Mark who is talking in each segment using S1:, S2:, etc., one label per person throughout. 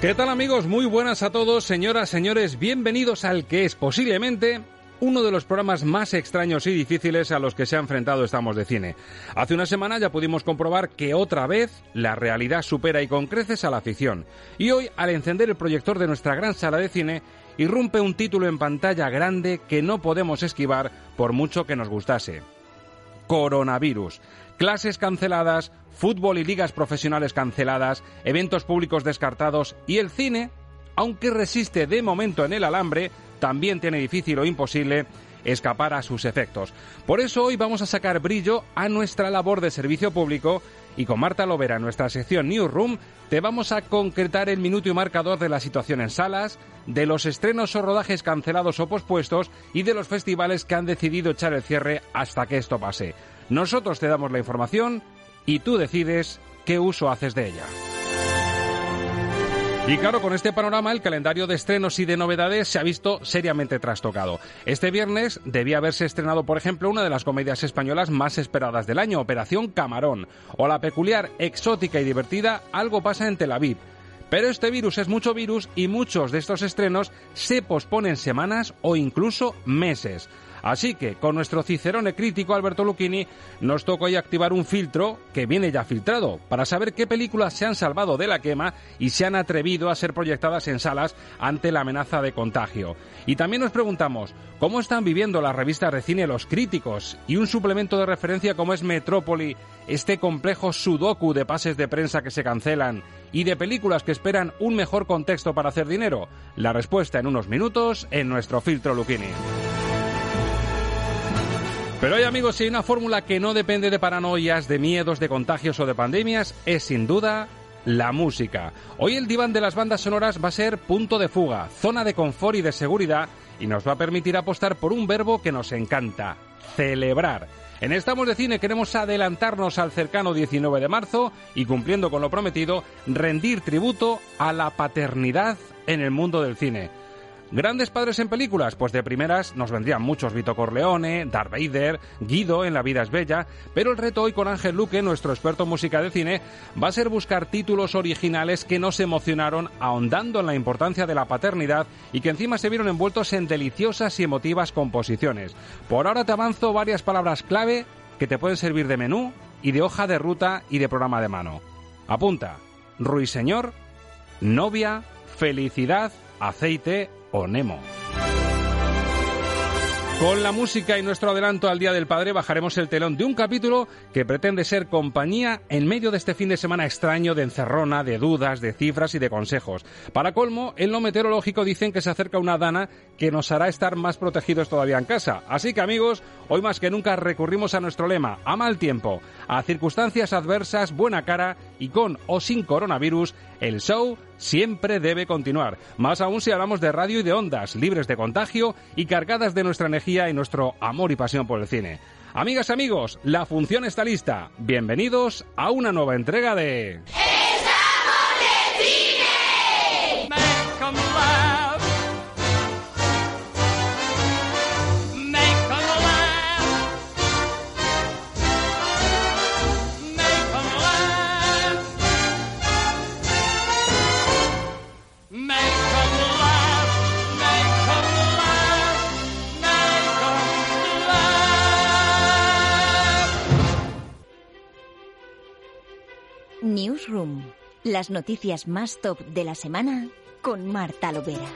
S1: ¿Qué tal amigos? Muy buenas a todos, señoras, señores, bienvenidos al que es posiblemente uno de los programas más extraños y difíciles a los que se ha enfrentado Estamos de Cine. Hace una semana ya pudimos comprobar que otra vez la realidad supera y con creces a la ficción. Y hoy, al encender el proyector de nuestra gran sala de cine, irrumpe un título en pantalla grande que no podemos esquivar por mucho que nos gustase. Coronavirus. Clases canceladas, fútbol y ligas profesionales canceladas, eventos públicos descartados y el cine, aunque resiste de momento en el alambre, también tiene difícil o imposible escapar a sus efectos. Por eso hoy vamos a sacar brillo a nuestra labor de servicio público y con Marta Lovera nuestra sección Newsroom te vamos a concretar el minuto y marcador de la situación en salas, de los estrenos o rodajes cancelados o pospuestos y de los festivales que han decidido echar el cierre hasta que esto pase. Nosotros te damos la información y tú decides qué uso haces de ella. Y claro, con este panorama el calendario de estrenos y de novedades se ha visto seriamente trastocado. Este viernes debía haberse estrenado, por ejemplo, una de las comedias españolas más esperadas del año, Operación Camarón, o la peculiar, exótica y divertida Algo pasa en Tel Aviv. Pero este virus es mucho virus y muchos de estos estrenos se posponen semanas o incluso meses. Así que, con nuestro cicerone crítico Alberto Lucchini, nos toca hoy activar un filtro que viene ya filtrado para saber qué películas se han salvado de la quema y se han atrevido a ser proyectadas en salas ante la amenaza de contagio. Y también nos preguntamos, ¿cómo están viviendo las revistas de cine los críticos? Y un suplemento de referencia como es Metrópoli, este complejo sudoku de pases de prensa que se cancelan y de películas que esperan un mejor contexto para hacer dinero? La respuesta en unos minutos en nuestro filtro Lucchini. Pero hoy amigos, si hay una fórmula que no depende de paranoias, de miedos, de contagios o de pandemias, es sin duda la música. Hoy el diván de las bandas sonoras va a ser punto de fuga, zona de confort y de seguridad y nos va a permitir apostar por un verbo que nos encanta, celebrar. En Estamos de Cine queremos adelantarnos al cercano 19 de marzo y cumpliendo con lo prometido, rendir tributo a la paternidad en el mundo del cine. ¿Grandes padres en películas? Pues de primeras nos vendrían muchos Vito Corleone, Darth Vader, Guido en La vida es bella, pero el reto hoy con Ángel Luque, nuestro experto en música de cine, va a ser buscar títulos originales que nos emocionaron ahondando en la importancia de la paternidad y que encima se vieron envueltos en deliciosas y emotivas composiciones. Por ahora te avanzo varias palabras clave que te pueden servir de menú y de hoja de ruta y de programa de mano. Apunta, Ruiseñor, novia, felicidad, aceite Nemo. Con la música y nuestro adelanto al Día del Padre bajaremos el telón de un capítulo que pretende ser compañía en medio de este fin de semana extraño de encerrona, de dudas, de cifras y de consejos. Para colmo, en lo meteorológico dicen que se acerca una dana que nos hará estar más protegidos todavía en casa. Así que amigos, hoy más que nunca recurrimos a nuestro lema, a mal tiempo, a circunstancias adversas, buena cara y con o sin coronavirus, el show siempre debe continuar. Más aún si hablamos de radio y de ondas, libres de contagio y cargadas de nuestra energía y nuestro amor y pasión por el cine. Amigas, amigos, la función está lista. Bienvenidos a una nueva entrega de...
S2: ¡Estamos
S3: Newsroom. Las noticias más top de la semana con Marta Lovera.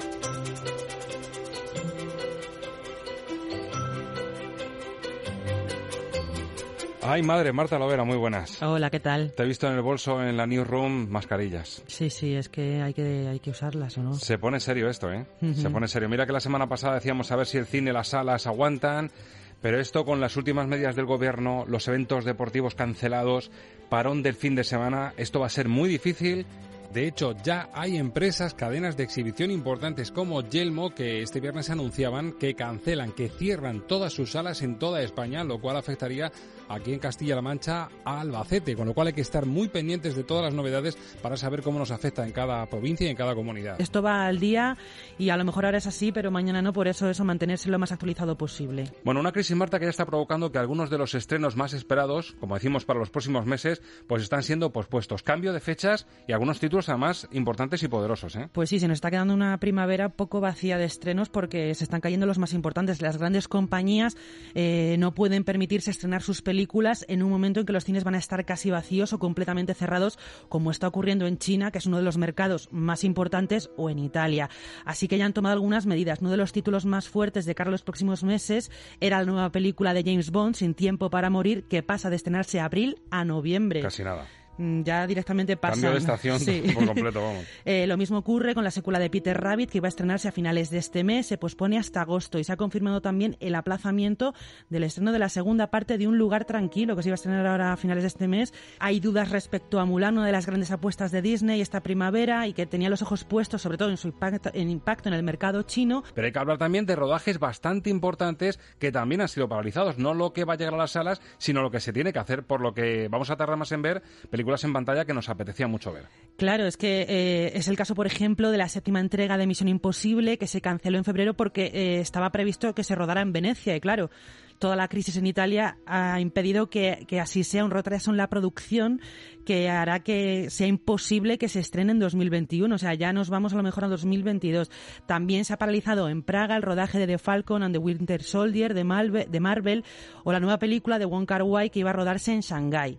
S1: Ay, madre, Marta Lovera, muy buenas.
S4: Hola, ¿qué tal?
S1: Te he visto en el bolso en la newsroom mascarillas.
S4: Sí, sí, es que hay que, hay que usarlas, ¿o no?
S1: Se pone serio esto, ¿eh? Se pone serio. Mira que la semana pasada decíamos a ver si el cine, las salas aguantan, pero esto con las últimas medidas del gobierno, los eventos deportivos cancelados, parón del fin de semana, esto va a ser muy difícil. De hecho, ya hay empresas, cadenas de exhibición importantes como Yelmo que este viernes anunciaban que cancelan, que cierran todas sus salas en toda España, lo cual afectaría aquí en Castilla-La Mancha a Albacete, con lo cual hay que estar muy pendientes de todas las novedades para saber cómo nos afecta en cada provincia y en cada comunidad.
S4: Esto va al día y a lo mejor ahora es así, pero mañana no, por eso eso mantenerse lo más actualizado posible.
S1: Bueno, una crisis, Marta, que ya está provocando que algunos de los estrenos más esperados, como decimos para los próximos meses, pues están siendo pospuestos. Cambio de fechas y algunos títulos además importantes y poderosos, ¿eh?
S4: Pues sí, se nos está quedando una primavera poco vacía de estrenos porque se están cayendo los más importantes. Las grandes compañías eh, no pueden permitirse estrenar sus películas en un momento en que los cines van a estar casi vacíos o completamente cerrados, como está ocurriendo en China, que es uno de los mercados más importantes, o en Italia. Así que ya han tomado algunas medidas. Uno de los títulos más fuertes de cara a los próximos meses era la nueva película de James Bond, Sin tiempo para morir, que pasa de estrenarse a abril a noviembre.
S1: Casi nada.
S4: Mm, Ya directamente pasa.
S1: Cambio de estación
S4: Sí.
S1: por completo, vamos.
S4: Eh, lo mismo ocurre con la secuela de Peter Rabbit, que iba a estrenarse a finales de este mes, se pospone hasta agosto y se ha confirmado también el aplazamiento del estreno de la segunda parte de Un lugar tranquilo, que se iba a estrenar ahora a finales de este mes. Hay dudas respecto a Mulan, una de las grandes apuestas de Disney esta primavera y que tenía los ojos puestos sobre todo en su impacto en, impacto en el mercado chino.
S1: Pero hay que hablar también de rodajes bastante importantes que también han sido paralizados. No lo que va a llegar a las salas, sino lo que se tiene que hacer, por lo que vamos a tardar más en ver películas en pantalla que nos apetecía mucho ver.
S4: Claro, es que eh, es el caso, por ejemplo, de la séptima entrega de Misión Imposible, que se canceló en febrero porque eh, estaba previsto que se rodara en Venecia. Y claro, toda la crisis en Italia ha impedido que, que así sea un retraso en la producción que hará que sea imposible que se estrene en 2021. O sea, ya nos vamos a lo mejor a 2022. También se ha paralizado en Praga el rodaje de The Falcon and the Winter Soldier de, Malve- de Marvel o la nueva película de Wong Kar Wai que iba a rodarse en Shanghái.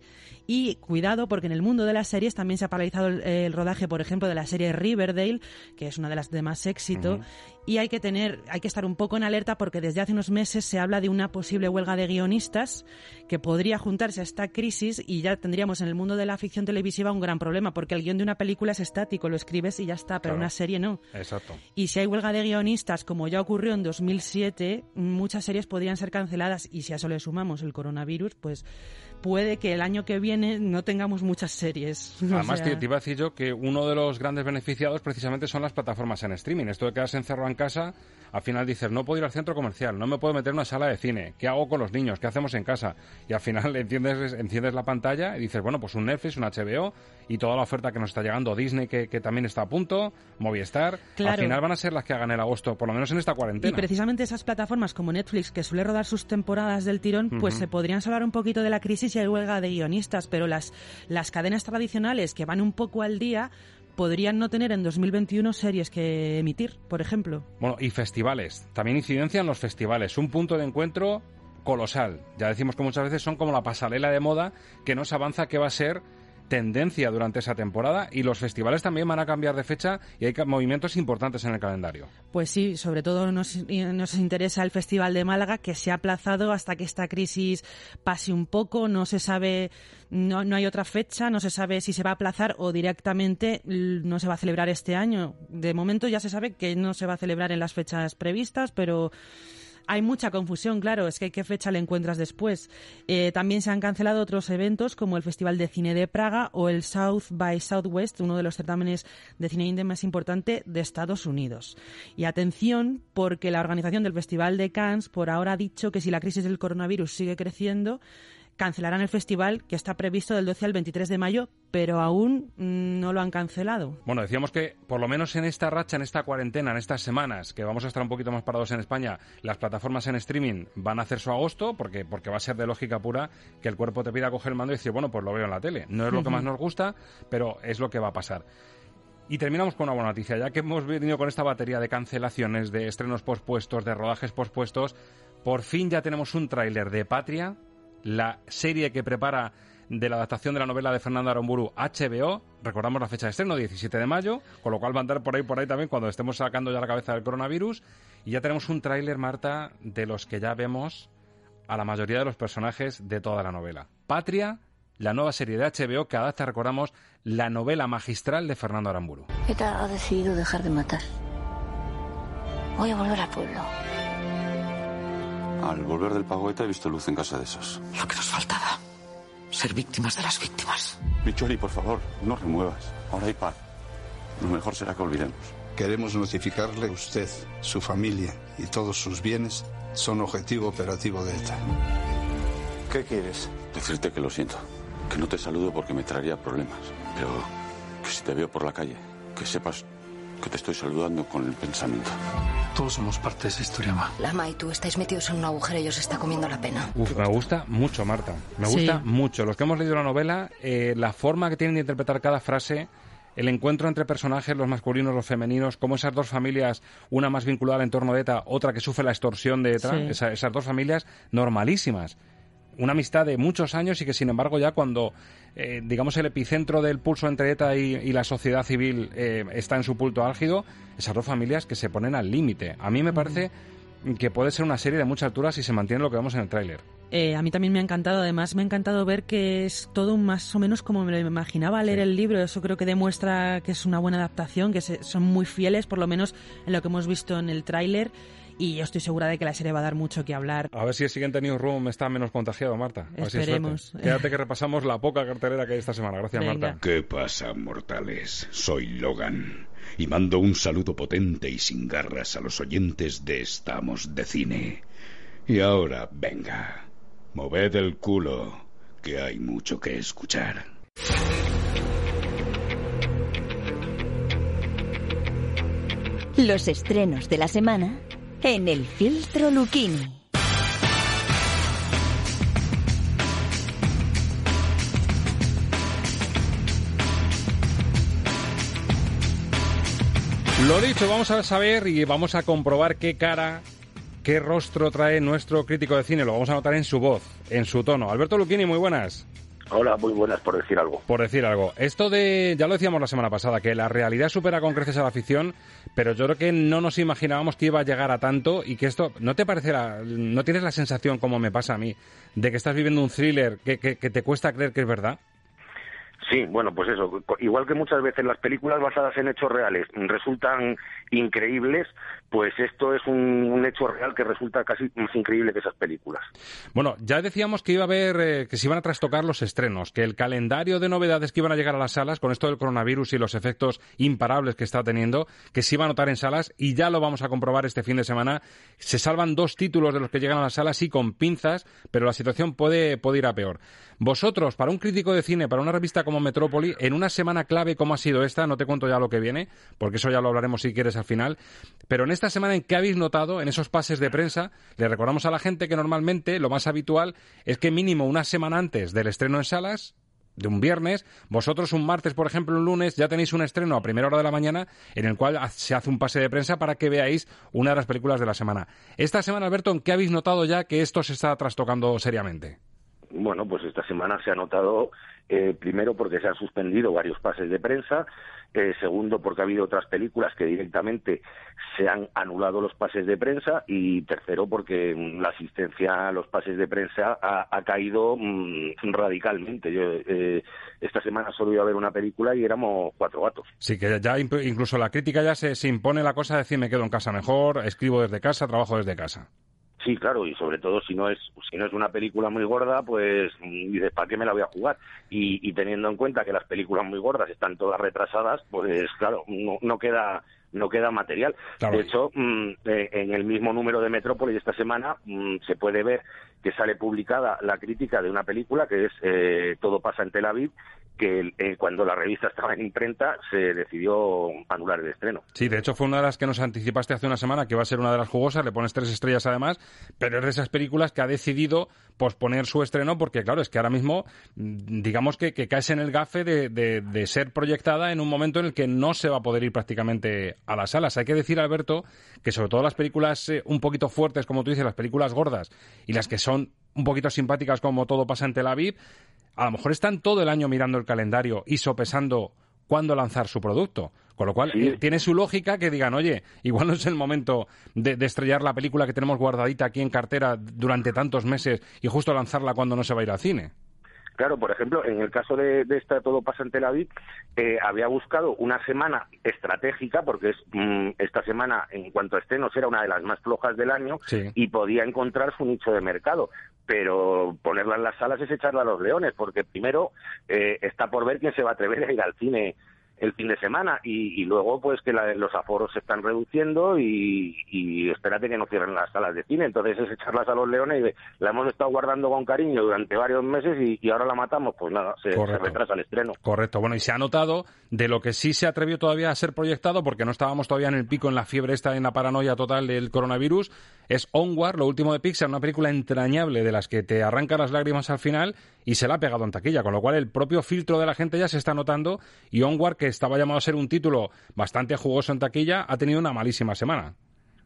S4: Y cuidado porque en el mundo de las series también se ha paralizado el, el rodaje, por ejemplo, de la serie Riverdale, que es una de las de más éxito. Y hay que tener, hay que estar un poco en alerta porque desde hace unos meses se habla de una posible huelga de guionistas que podría juntarse a esta crisis y ya tendríamos en el mundo de la ficción televisiva un gran problema porque el guion de una película es estático, lo escribes y ya está, pero
S1: Claro.
S4: una serie no.
S1: Exacto.
S4: Y si hay huelga de guionistas, como ya ocurrió en 2007, muchas series podrían ser canceladas y si a eso le sumamos el coronavirus, pues puede que el año que viene no tengamos muchas series. O
S1: Además,
S4: sea,
S1: te, iba a decir yo que uno de los grandes beneficiados precisamente son las plataformas en streaming. Esto de quedarse encerrado en casa, al final dices, no puedo ir al centro comercial, no me puedo meter en una sala de cine, ¿qué hago con los niños? ¿Qué hacemos en casa? Y al final enciendes, enciendes la pantalla y dices, bueno, pues un Netflix, un HBO y toda la oferta que nos está llegando, Disney que, que también está a punto, Movistar, al final van a ser las que hagan el agosto, por lo menos en esta
S4: Y
S1: cuarentena.
S4: precisamente esas plataformas como Netflix, que suele rodar sus temporadas del tirón, pues se podrían salvar un poquito de la crisis y hay huelga de guionistas, pero las, las cadenas tradicionales que van un poco al día podrían no tener en 2021 series que emitir, por ejemplo.
S1: Bueno, y festivales. También incidencia en los festivales. Un punto de encuentro colosal. Ya decimos que muchas veces son como la pasarela de moda que nos avanza que va a ser tendencia durante esa temporada y los festivales también van a cambiar de fecha y hay movimientos importantes en el calendario.
S4: Pues sí, sobre todo nos, interesa el Festival de Málaga, que se ha aplazado hasta que esta crisis pase un poco. No se sabe, no, no hay otra fecha, no se sabe si se va a aplazar o directamente no se va a celebrar este año. De momento ya se sabe que no se va a celebrar en las fechas previstas, pero hay mucha confusión, claro, es que qué fecha le encuentras después. Eh, también se han cancelado otros eventos como el Festival de Cine de Praga o el South by Southwest, uno de los certámenes de cine indie más importante de Estados Unidos. Y atención, porque la organización del Festival de Cannes por ahora ha dicho que si la crisis del coronavirus sigue creciendo, cancelarán el festival que está previsto del 12 al 23 de mayo, pero aún no lo han cancelado.
S1: Bueno, decíamos que por lo menos en esta racha, en esta cuarentena, en estas semanas, que vamos a estar un poquito más parados en España, las plataformas en streaming van a hacer su agosto, porque, porque va a ser de lógica pura que el cuerpo te pida coger el mando y decir, bueno, pues lo veo en la tele. No es lo que más nos gusta, pero es lo que va a pasar. Y terminamos con una buena noticia, ya que hemos venido con esta batería de cancelaciones, de estrenos pospuestos, de rodajes pospuestos, por fin ya tenemos un tráiler de Patria, la serie que prepara de la adaptación de la novela de Fernando Aramburu HBO. Recordamos la fecha de estreno, 17 de mayo, con lo cual va a andar por ahí por ahí también cuando estemos sacando ya la cabeza del coronavirus. Y ya tenemos un tráiler, Marta, de los que ya vemos a la mayoría de los personajes de toda la novela. Patria, la nueva serie de HBO que adapta, recordamos, la novela magistral de Fernando Aramburu.
S5: ETA ha decidido dejar de matar. Voy a volver al pueblo.
S6: Al volver del pago ETA he visto luz en casa de esos.
S7: Lo que nos faltaba. Ser víctimas de las víctimas.
S6: Micholi, por favor, no remuevas. Ahora hay paz. Lo mejor será que olvidemos.
S8: Queremos notificarle a usted, su familia y todos sus bienes son objetivo operativo de ETA.
S6: ¿Qué quieres? Decirte que lo siento. Que no te saludo porque me traería problemas. Pero que si te veo por la calle, que sepas que te estoy saludando con el pensamiento.
S7: Todos somos parte de esa historia, ma.
S5: Lama y tú estáis metidos en un agujero y os está comiendo la pena.
S1: Uf, me gusta mucho, Marta. Me
S4: Sí.
S1: gusta mucho. Los que hemos leído la novela, eh, la forma que tienen de interpretar cada frase, el encuentro entre personajes, los masculinos, los femeninos, como esas dos familias, una más vinculada al entorno de ETA, otra que sufre la extorsión de ETA,
S4: Sí.
S1: esa- esas dos familias normalísimas. Una amistad de muchos años y que, sin embargo, ya cuando, eh, digamos, el epicentro del pulso entre ETA y, y la sociedad civil eh, está en su punto álgido, esas dos familias que se ponen al límite. A mí me parece que puede ser una serie de mucha altura si se mantiene lo que vemos en el tráiler.
S4: Eh, a mí también me ha encantado, además me ha encantado ver que es todo más o menos como me lo imaginaba leer el libro. Eso creo que demuestra que es una buena adaptación, que se- son muy fieles, por lo menos en lo que hemos visto en el tráiler. Y yo estoy segura de que la serie va a dar mucho que hablar.
S1: A ver si el siguiente Newsroom está menos contagiado, Marta. A si
S4: Esperemos.
S1: Quédate que repasamos la poca cartelera que hay esta semana. Gracias,
S4: Venga.
S1: Marta.
S9: ¿Qué pasa, mortales? Soy Logan y mando un saludo potente y sin garras a los oyentes de Estamos de Cine. Y ahora, venga, moved el culo, que hay mucho que escuchar.
S3: Los estrenos de la semana en el filtro Luchini.
S1: Lo dicho, vamos a saber y vamos a comprobar qué cara, qué rostro trae nuestro crítico de cine. Lo vamos a notar en su voz, en su tono. Alberto Luchini, muy buenas.
S10: Hola, muy buenas por decir algo.
S1: Por decir algo. Esto de, ya lo decíamos la semana pasada, que la realidad supera con creces a la ficción, pero yo creo que no nos imaginábamos que iba a llegar a tanto y que esto, ¿no te parecerá, no tienes la sensación, como me pasa a mí, de que estás viviendo un thriller que, que, que te cuesta creer que es verdad?
S10: Sí, bueno, pues eso. Igual que muchas veces las películas basadas en hechos reales resultan increíbles, pues esto es un, hecho real que resulta casi más increíble que esas películas.
S1: Bueno, ya decíamos que iba a haber, eh, que se iban a trastocar los estrenos, que el calendario de novedades que iban a llegar a las salas con esto del coronavirus y los efectos imparables que está teniendo, que se iba a notar en salas y ya lo vamos a comprobar este fin de semana. Se salvan dos títulos de los que llegan a las salas y con pinzas, pero la situación puede, ir a peor. Vosotros, para un crítico de cine, para una revista como Metrópoli, en una semana clave como ha sido esta, no te cuento ya lo que viene, porque eso ya lo hablaremos si quieres al final, pero en esta semana en que habéis notado, en esos pases de prensa, le recordamos a la gente que normalmente lo más habitual es que mínimo una semana antes del estreno en salas, de un viernes, vosotros un martes, por ejemplo, un lunes, ya tenéis un estreno a primera hora de la mañana en el cual se hace un pase de prensa para que veáis una de las películas de la semana. Esta semana, Alberto, ¿en qué habéis notado ya que esto se está trastocando seriamente?
S10: Bueno, pues esta semana se ha notado, eh, primero porque se han suspendido varios pases de prensa, eh, segundo porque ha habido otras películas que directamente se han anulado los pases de prensa y tercero porque mm, la asistencia a los pases de prensa ha, caído mm, radicalmente. Yo, eh, esta semana solo iba a ver una película y éramos cuatro gatos.
S1: Sí, que ya incluso la crítica ya se, se impone la cosa de decir me quedo en casa mejor, escribo desde casa, trabajo desde casa.
S10: Sí, claro, y sobre todo si no es si no es una película muy gorda, pues dices, ¿para qué me la voy a jugar? Y, y teniendo en cuenta que las películas muy gordas están todas retrasadas, pues claro, no, no queda no queda material.
S1: Claro.
S10: De hecho, mm, eh, en el mismo número de Metrópolis esta semana mm, se puede ver que sale publicada la crítica de una película que es eh, Todo pasa en Tel Aviv, que eh, cuando la revista estaba en imprenta se decidió anular el estreno.
S1: Sí, de hecho fue una de las que nos anticipaste hace una semana que va a ser una de las jugosas, le pones tres estrellas además, pero es de esas películas que ha decidido posponer su estreno porque claro, es que ahora mismo mm, digamos que, caes en el gafe de, de- de ser proyectada en un momento en el que no se va a poder ir prácticamente a las salas. Hay que decir, Alberto, que sobre todo las películas eh, un poquito fuertes, como tú dices, las películas gordas y las que son un poquito simpáticas como todo pasa en Tel Aviv, a lo mejor están todo el año mirando el calendario y sopesando cuándo lanzar su producto. Con lo cual, eh, tiene su lógica que digan, oye, igual no es el momento de, estrellar la película que tenemos guardadita aquí en cartera durante tantos meses y justo lanzarla cuando no se va a ir al cine.
S10: Claro, por ejemplo, en el caso de, esta Todo pasa en Tel Aviv, eh, había buscado una semana estratégica, porque es, mm, esta semana, en cuanto a estrenos, era una de las más flojas del año y podía encontrar su nicho de mercado. Pero ponerla en las salas es echarla a los leones, porque primero eh, está por ver quién se va a atrever a ir al cine el fin de semana. Y, luego pues que los aforos se están reduciendo y, espérate que no cierren las salas de cine. Entonces es echarlas a los leones y la hemos estado guardando con cariño durante varios meses y, ahora la matamos. Pues nada se, retrasa el estreno.
S1: Correcto. Bueno y se ha notado de lo que sí se atrevió todavía a ser proyectado porque no estábamos todavía en el pico en la fiebre esta en la paranoia total del coronavirus es Onward lo último de Pixar una película entrañable de las que te arranca las lágrimas al final y se la ha pegado en taquilla con lo cual el propio filtro de la gente ya se está notando y Onward que estaba llamado a ser un título bastante jugoso en taquilla, ha tenido una malísima semana.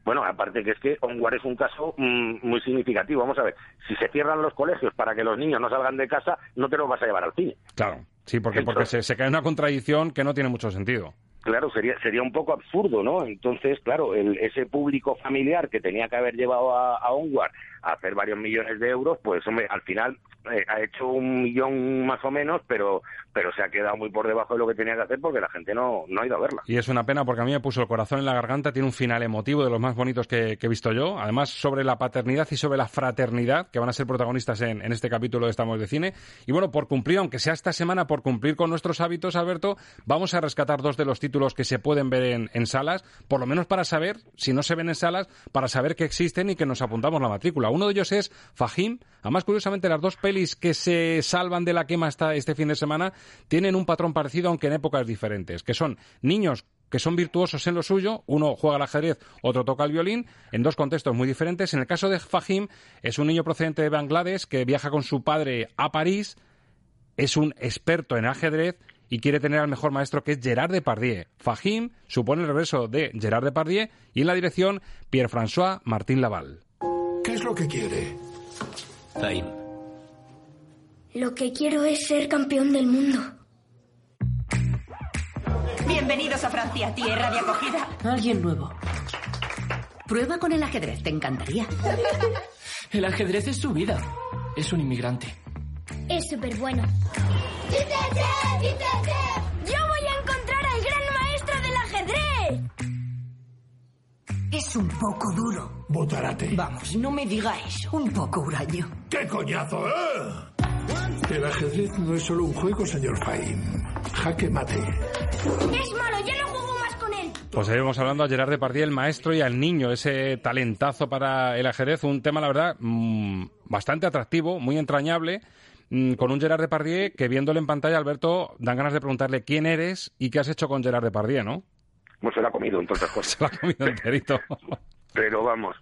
S10: Bueno, aparte que es que Onward es un caso mm, muy significativo. Vamos a ver, si se cierran los colegios para que los niños no salgan de casa, no te los vas a llevar al cine.
S1: Claro, sí, porque, porque se, se cae una contradicción que no tiene mucho sentido
S10: claro, sería, sería un poco absurdo, ¿no? Entonces, claro, el, ese público familiar que tenía que haber llevado a, a Onward hacer varios millones de euros, pues hombre, al final eh, ha hecho un millón más o menos, pero, pero se ha quedado muy por debajo de lo que tenía que hacer porque la gente no, no ha ido a verla.
S1: Y es una pena porque a mí me puso el corazón en la garganta, tiene un final emotivo de los más bonitos que, he visto yo, además sobre la paternidad y sobre la fraternidad, que van a ser protagonistas en, en este capítulo de Estamos de Cine. Y bueno, por cumplir, aunque sea esta semana, por cumplir con nuestros hábitos, Alberto, vamos a rescatar dos de los títulos que se pueden ver en salas, por lo menos para saber, si no se ven en salas, para saber que existen y que nos apuntamos la matrícula. Uno de ellos es Fajim. Además, curiosamente, las dos pelis que se salvan de la quema este fin de semana tienen un patrón parecido, aunque en épocas diferentes, que son niños que son virtuosos en lo suyo, uno juega al ajedrez, otro toca el violín, en dos contextos muy diferentes. En el caso de Fajim, es un niño procedente de Bangladesh que viaja con su padre a París, es un experto en ajedrez y quiere tener al mejor maestro que es Gerard Depardieu. Fajim supone el reverso de Gerard Depardieu y en la dirección Pierre-François Martín Laval.
S11: ¿Qué es lo que quiere?
S2: Zain. Lo que quiero es ser campeón del mundo.
S12: Bienvenidos a Francia, tierra de acogida.
S13: Alguien nuevo. Prueba con el ajedrez, te encantaría.
S14: El ajedrez es su vida. Es un inmigrante.
S2: Es súper bueno. ¡Yo voy a encontrar al gran maestro del ajedrez!
S13: Es un poco duro.
S11: Botarate.
S13: Vamos, no me diga eso. Un poco huraño.
S11: ¡Qué coñazo, eh! El ajedrez no es solo un juego, señor Faim. Jaque mate.
S2: Es malo, ya no juego más con él.
S1: Pues seguimos hablando a Gerard Depardieu, el maestro y al niño, ese talentazo para el ajedrez. Un tema, la verdad, mmm, bastante atractivo, muy entrañable mm, con un Gerard Depardieu que viéndole en pantalla, Alberto, dan ganas de preguntarle quién eres y qué has hecho con Gerard Depardieu, ¿no?
S10: Pues se lo ha comido, entonces
S1: Se lo ha comido enterito.
S10: Pero vamos.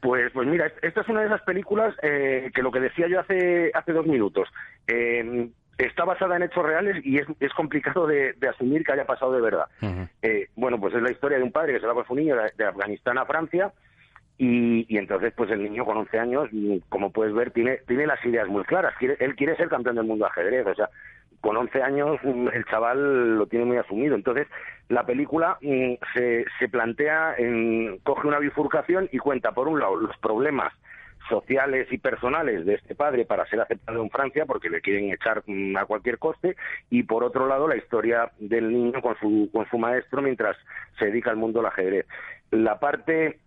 S10: Pues, pues mira, esta es una de esas películas eh, que lo que decía yo hace, hace dos minutos. Eh, está basada en hechos reales y es, es complicado de, asumir que haya pasado de verdad. Eh, bueno, pues es la historia de un padre que se va con su niño de, Afganistán a Francia y, y, entonces pues el niño con 11 años, como puedes ver, tiene, tiene las ideas muy claras. Quiere, él quiere ser campeón del mundo de ajedrez, o sea, con 11 años mm, el chaval lo tiene muy asumido. Entonces, la película mm, se, se plantea, en, coge una bifurcación y cuenta, por un lado, los problemas sociales y personales de este padre para ser aceptado en Francia porque le quieren echar mm, a cualquier coste y por otro lado la historia del niño con su con su maestro mientras se dedica al mundo del ajedrez. La parte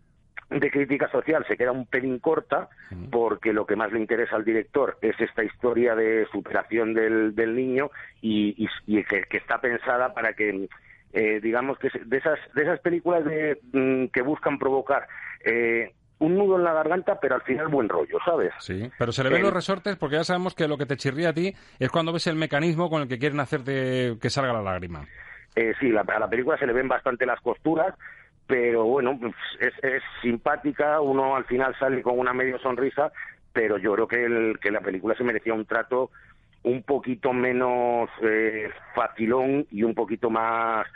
S10: de crítica social se queda un pelín corta porque lo que más le interesa al director es esta historia de superación del, del niño y, y, que, está pensada para que eh, digamos que de esas de esas películas de, mm, que buscan provocar eh, un nudo en la garganta, pero al final buen rollo, ¿sabes?
S1: Sí, pero se le ven los resortes porque ya sabemos que lo que te chirría a ti es cuando ves el mecanismo con el que quieren hacerte que salga la lágrima.
S10: Eh, sí, la, a la película se le ven bastante las costuras, pero bueno, es, es simpática, uno al final sale con una medio sonrisa, pero yo creo que, el, que la película se merecía un trato un poquito menos eh, facilón y un poquito más,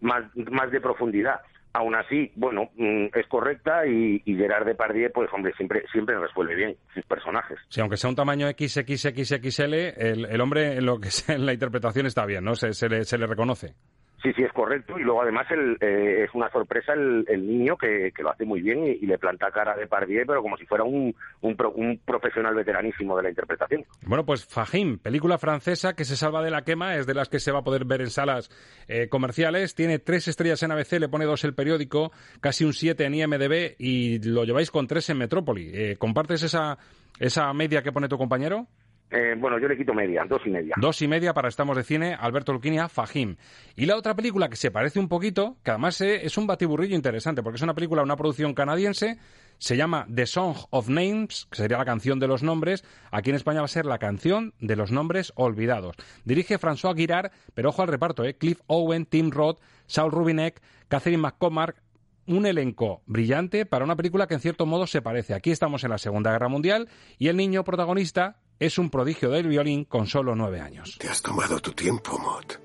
S10: más, más de profundidad. Aún así, bueno, mm, es correcta y, y Gerard Depardieu, pues hombre, siempre siempre resuelve bien sus personajes.
S1: Sí, aunque sea un tamaño XXXXL, el, el hombre en lo que sea, en la interpretación está bien, ¿no? Se, se, le, se le reconoce.
S10: Sí, sí, es correcto. Y luego, además, el, eh, es una sorpresa el, el niño que, lo hace muy bien y, le planta cara a Depardieu, pero como si fuera un, un, pro, un, profesional veteranísimo de la interpretación.
S1: Bueno, pues Fajim, película francesa que se salva de la quema, es de las que se va a poder ver en salas eh, comerciales. Tiene tres estrellas en ABC, le pone dos el periódico, casi un siete en IMDB y lo lleváis con tres en Metrópoli. Eh, ¿Compartes esa, esa media que pone tu compañero?
S10: Eh, bueno, yo le quito media, dos y media.
S1: Dos y media para Estamos de Cine, Alberto Luquini a Fajim. Y la otra película que se parece un poquito, que además eh, es un batiburrillo interesante, porque es una película, una producción canadiense, se llama The Song of Names, que sería la canción de los nombres. Aquí en España va a ser la canción de los nombres olvidados. Dirige François Girard, pero ojo al reparto, ¿eh? Cliff Owen, Tim Roth, Saul Rubinek, Catherine McCormack, un elenco brillante para una película que en cierto modo se parece. Aquí estamos en la Segunda Guerra Mundial y el niño protagonista es un prodigio del violín con solo nueve años.
S11: Te has tomado tu tiempo, Mott.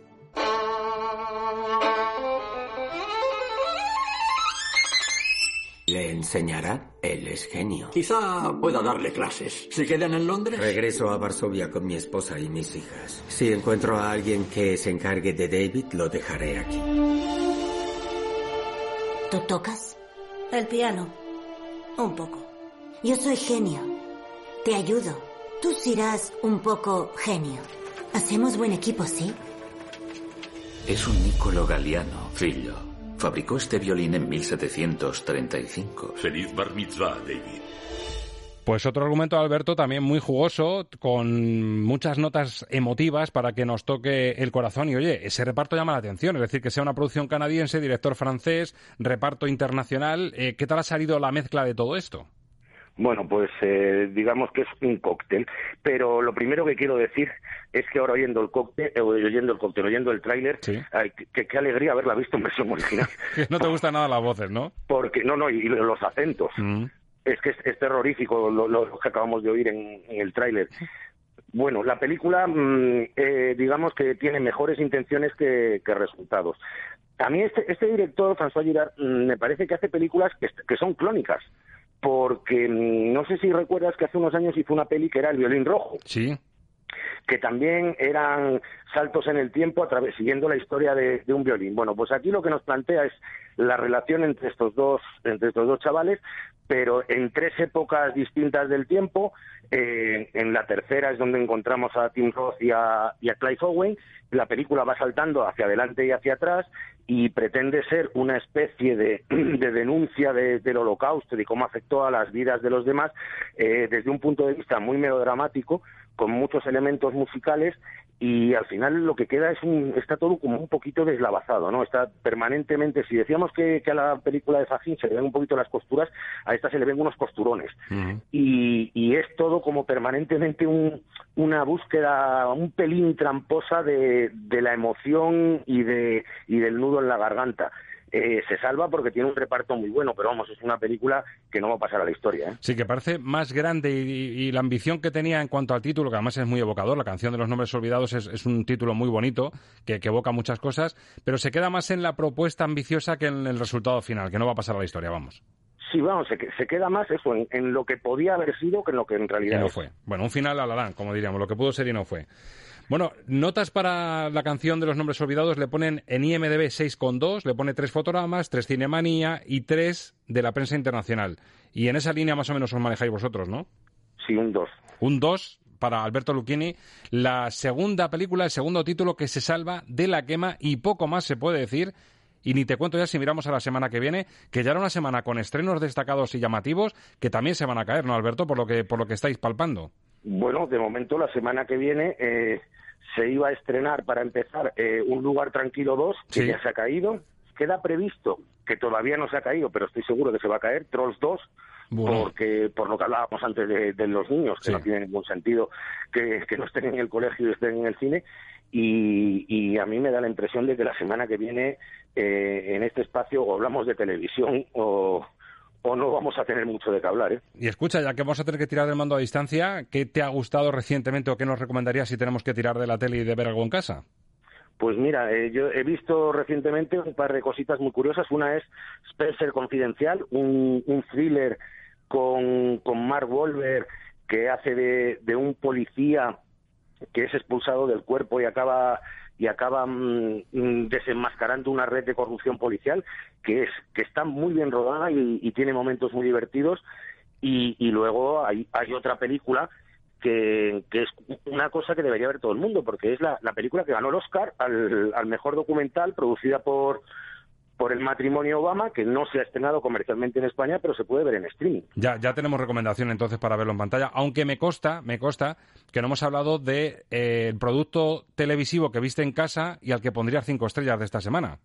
S15: ¿Le enseñará? Él es genio.
S16: Quizá pueda darle clases. ¿Se quedan en Londres?
S15: Regreso a Varsovia con mi esposa y mis hijas. Si encuentro a alguien que se encargue de David, lo dejaré aquí.
S5: ¿Tú tocas? El piano. Un poco. Yo soy genio. Te ayudo. Tú serás un poco genio. Hacemos buen equipo, ¿sí?
S17: Es un Niccolo Galliano, figlio. Fabricó este violín en 1735.
S18: Feliz bar mitzvah, David.
S1: Pues otro argumento, Alberto, también muy jugoso, con muchas notas emotivas para que nos toque el corazón. Y oye, ese reparto llama la atención, es decir, que sea una producción canadiense, director francés, reparto internacional. Eh, ¿Qué tal ha salido la mezcla de todo esto?
S10: Bueno, pues eh, digamos que es un cóctel, pero lo primero que quiero decir es que ahora oyendo el cóctel, eh, oyendo el cóctel, oyendo el tráiler,
S1: sí.
S10: qué que alegría haberla visto en versión original.
S1: no te gustan nada las voces, ¿no?
S10: Porque no, no, y los acentos. Mm. Es que es, es terrorífico lo, lo, que acabamos de oír en, en el tráiler. Bueno, la película, mmm, eh, digamos que tiene mejores intenciones que, que resultados. A mí este, este director, François Girard, mmm, me parece que hace películas que, que son clónicas porque no sé si recuerdas que hace unos años hizo una peli que era El violín rojo.
S1: Sí.
S10: Que también eran saltos en el tiempo siguiendo la historia de, un violín. Bueno, pues aquí lo que nos plantea es la relación entre estos dos, entre estos dos chavales, pero en tres épocas distintas del tiempo. Eh, en la tercera es donde encontramos a Tim Roth y a, y a Clive Owen. La película va saltando hacia adelante y hacia atrás y pretende ser una especie de, de denuncia de, del holocausto, de cómo afectó a las vidas de los demás, eh, desde un punto de vista muy melodramático, con muchos elementos musicales y al final lo que queda es un está todo como un poquito deslavazado no está permanentemente si decíamos que, que a la película de Fajín se le ven un poquito las costuras a esta se le ven unos costurones. Uh -huh. y, y es todo como permanentemente un, una búsqueda un pelín tramposa de, de la emoción y de y del nudo en la garganta eh, se salva porque tiene un reparto muy bueno, pero vamos, es una película que no va a pasar a la historia. ¿eh?
S1: Sí, que parece más grande y, y, la ambición que tenía en cuanto al título, que además es muy evocador, la canción de los nombres olvidados es, es un título muy bonito, que, que, evoca muchas cosas, pero se queda más en la propuesta ambiciosa que en el resultado final, que no va a pasar a la historia, vamos.
S10: Sí, vamos, se, se queda más eso en, en, lo que podía haber sido que en lo que en realidad
S1: que no
S10: es.
S1: fue. Bueno, un final a la como diríamos, lo que pudo ser y no fue. Bueno, notas para la canción de los nombres olvidados le ponen en IMDB 6,2, le pone tres fotogramas, tres cinemanía y tres de la prensa internacional. Y en esa línea más o menos os manejáis vosotros, ¿no?
S10: Sí, un 2.
S1: Un 2 para Alberto Lucchini, la segunda película, el segundo título que se salva de la quema y poco más se puede decir. Y ni te cuento ya si miramos a la semana que viene, que ya era una semana con estrenos destacados y llamativos que también se van a caer, ¿no, Alberto? Por lo que, por lo que estáis palpando.
S10: Bueno, de momento la semana que viene eh, se iba a estrenar para empezar eh, Un lugar tranquilo 2, que
S1: sí.
S10: ya se ha caído. Queda previsto, que todavía no se ha caído, pero estoy seguro que se va a caer, Trolls 2, bueno. porque por lo que hablábamos antes de, de los niños, que sí. no tiene ningún sentido que, que, no estén en el colegio y estén en el cine. Y, y, a mí me da la impresión de que la semana que viene eh, en este espacio o hablamos de televisión o, o no vamos a tener mucho de qué hablar. ¿eh?
S1: Y escucha, ya que vamos a tener que tirar del mando a distancia, ¿qué te ha gustado recientemente o qué nos recomendarías si tenemos que tirar de la tele y de ver algo en casa?
S10: Pues mira, eh, yo he visto recientemente un par de cositas muy curiosas. Una es Spencer Confidencial, un, un thriller con, con Mark Wolver que hace de, de un policía que es expulsado del cuerpo y acaba y acaba mm, mm, desenmascarando una red de corrupción policial que es que está muy bien rodada y, y tiene momentos muy divertidos. Y, y luego hay, hay otra película que, que, es una cosa que debería ver todo el mundo porque es la, la película que ganó el Oscar al, al mejor documental producida por por el matrimonio Obama, que no se ha estrenado comercialmente en España, pero se puede ver en streaming.
S1: Ya, ya tenemos recomendación entonces para verlo en pantalla, aunque me consta, me que no hemos hablado del de, eh, producto televisivo que viste en casa y al que pondría cinco estrellas de esta semana.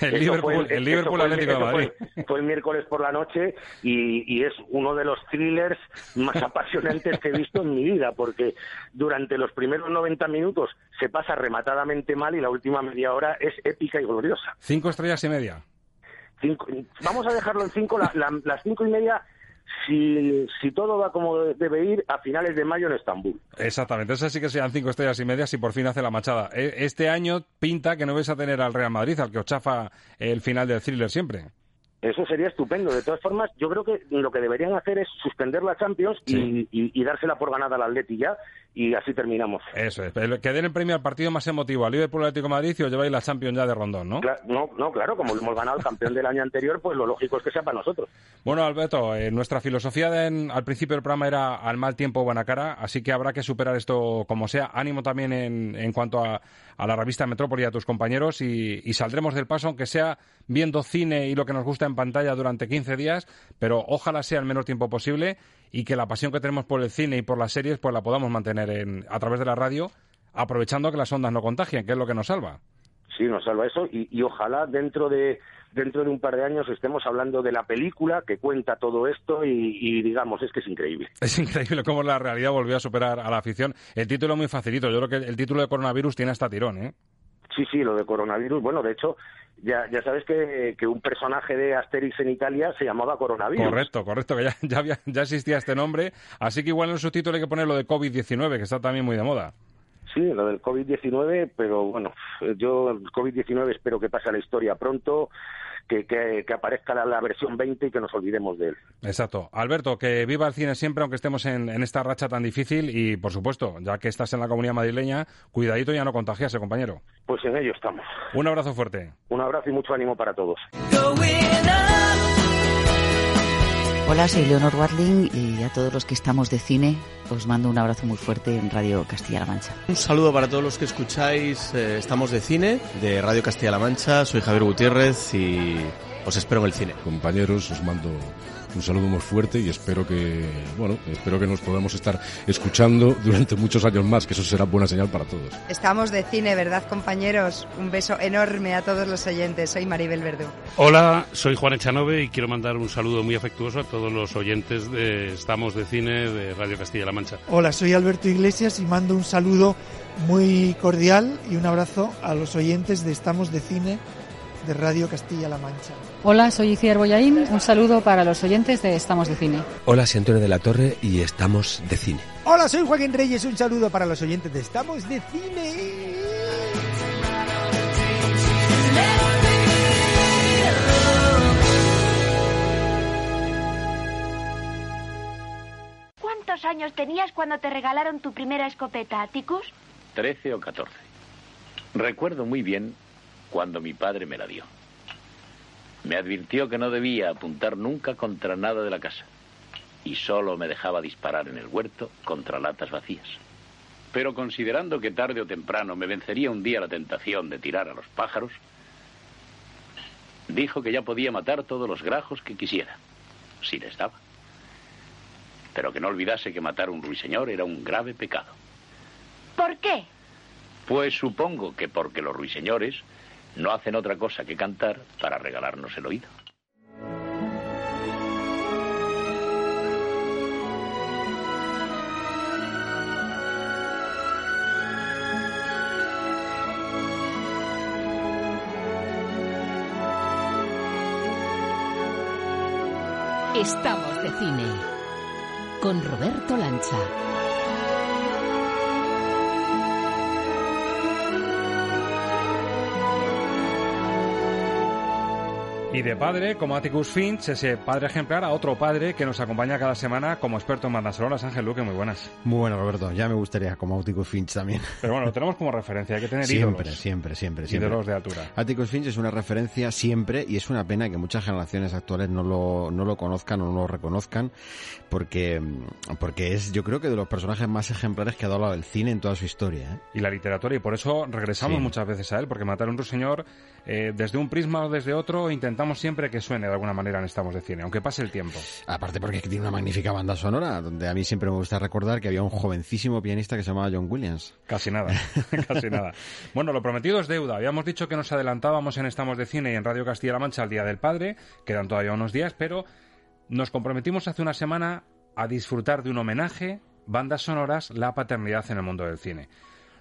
S1: El
S10: Eso
S1: Liverpool,
S10: fue-
S1: el Liverpool
S10: fue-
S1: Atlético de Madrid.
S10: Fue, fue el miércoles por la noche y, y es uno de los thrillers más apasionantes que he visto en mi vida, porque durante los primeros 90 minutos se pasa rematadamente mal y la última media hora es épica y gloriosa.
S1: Cinco estrellas y media.
S10: Cinco- vamos a dejarlo en cinco, la- la- las cinco y media, si, si todo va como debe ir, a finales de mayo en Estambul.
S1: Exactamente, esas sí que sean cinco estrellas y media si por fin hace la machada. E- Este año pinta que no vais a tener al Real Madrid, al que os chafa el final del thriller siempre.
S10: Eso sería estupendo. De todas formas, yo creo que lo que deberían hacer es suspender la Champions y, y- y dársela por ganada al Atleti ya, y así terminamos.
S1: Eso es, que den el premio al partido más emotivo, al Liverpool Atlético de Madrid y os lleváis la Champions ya de rondón, ¿no?
S10: Cla- no, no, claro, como hemos ganado el campeón del año anterior, pues lo lógico es que sea para nosotros.
S1: Bueno, Alberto, eh, nuestra filosofía de en- al principio del programa era al mal tiempo buena cara, así que habrá que superar esto como sea. Ánimo también en, en cuanto a, a la revista Metrópoli y a tus compañeros y, y saldremos del paso, aunque sea viendo cine y lo que nos gusta en pantalla durante 15 días, pero ojalá sea el menor tiempo posible y que la pasión que tenemos por el cine y por las series pues la podamos mantener en, a través de la radio, aprovechando que las ondas no contagien, que es lo que nos salva.
S10: Sí, nos salva eso y, y ojalá dentro de dentro de un par de años estemos hablando de la película que cuenta todo esto y, y digamos, es que es increíble.
S1: Es increíble cómo la realidad volvió a superar a la afición. El título es muy facilito. Yo creo que el título de coronavirus tiene hasta tirón, ¿eh?
S10: Sí, sí, lo de coronavirus. Bueno, de hecho, ya, ya sabes que, que un personaje de Asterix en Italia se llamaba coronavirus.
S1: Correcto, correcto, que ya, ya, había- ya existía este nombre. Así que igual en el subtítulo hay que poner lo de COVID-19, que está también muy de moda.
S10: Sí, lo del COVID-19, pero bueno, yo el COVID-19 espero que pase a la historia pronto, que, que, que aparezca la, la versión 20 y que nos olvidemos de él.
S1: Exacto. Alberto, que viva el cine siempre, aunque estemos en, en esta racha tan difícil. Y, por supuesto, ya que estás en la comunidad madrileña, cuidadito y ya no contagiase, compañero.
S10: Pues en ello estamos.
S1: Un abrazo fuerte.
S10: Un abrazo y mucho ánimo para todos.
S19: Hola, soy Leonor Watling y a todos los que estamos de cine os mando un abrazo muy fuerte en Radio Castilla-La Mancha.
S20: Un saludo para todos los que escucháis eh, Estamos de Cine, de Radio Castilla-La Mancha. Soy Javier Gutiérrez y os espero en el cine.
S21: Compañeros, os mando un saludo muy fuerte y espero que, bueno, espero que nos podamos estar escuchando durante muchos años más, que eso será buena señal para todos.
S22: Estamos de cine, ¿verdad, compañeros? Un beso enorme a todos los oyentes. Soy Maribel Verdú.
S23: Hola, soy Juan Echanove y quiero mandar un saludo muy afectuoso a todos los oyentes de Estamos de Cine de Radio Castilla-La Mancha.
S24: Hola, soy Alberto Iglesias y mando un saludo muy cordial y un abrazo a los oyentes de Estamos de Cine de Radio Castilla-La Mancha.
S25: Hola, soy Iciar Boyaín. Un saludo para los oyentes de Estamos de Cine.
S26: Hola, soy Antonio de la Torre y estamos de cine.
S27: Hola, soy Joaquín Reyes. Un saludo para los oyentes de Estamos de Cine.
S28: ¿Cuántos años tenías cuando te regalaron tu primera escopeta, Ticus?
S17: Trece o catorce. Recuerdo muy bien cuando mi padre me la dio. Me advirtió que no debía apuntar nunca contra nada de la casa y solo me dejaba disparar en el huerto contra latas vacías. Pero considerando que tarde o temprano me vencería un día la tentación de tirar a los pájaros, dijo que ya podía matar todos los grajos que quisiera, si les daba. Pero que no olvidase que matar a un ruiseñor era un grave pecado.
S28: ¿Por qué?
S17: Pues supongo que porque los ruiseñores no hacen otra cosa que cantar para regalarnos el oído.
S29: Estamos de cine con Roberto Lancha.
S1: Y de padre, como Atticus Finch, ese padre ejemplar, a otro padre que nos acompaña cada semana como experto en bandas sonoras, Ángel Luque, muy buenas.
S30: Muy bueno, Roberto. Ya me gustaría como Atticus Finch también.
S1: Pero bueno, lo tenemos como referencia, hay que tener
S30: siempre,
S1: ídolos.
S30: Siempre, siempre, siempre.
S1: Ídolos de altura.
S30: Atticus Finch es una referencia siempre y es una pena que muchas generaciones actuales no lo, no lo conozcan o no lo reconozcan porque, porque es, yo creo que de los personajes más ejemplares que ha dado el cine en toda su historia. ¿eh?
S1: Y la literatura, y por eso regresamos
S30: Sí.
S1: muchas veces a él, porque Matar a un ruiseñor, eh, desde un prisma o desde otro, intentamos siempre que suene de alguna manera en Estamos de Cine, aunque pase el tiempo.
S30: Aparte porque tiene una magnífica banda sonora, donde a mí siempre me gusta recordar que había un jovencísimo pianista que se llamaba John Williams.
S1: Casi nada, casi nada. Bueno, lo prometido es deuda. Habíamos dicho que nos adelantábamos en Estamos de Cine y en Radio Castilla-La Mancha al Día del Padre, quedan todavía unos días, pero nos comprometimos hace una semana a disfrutar de un homenaje, bandas sonoras, la paternidad en el mundo del cine.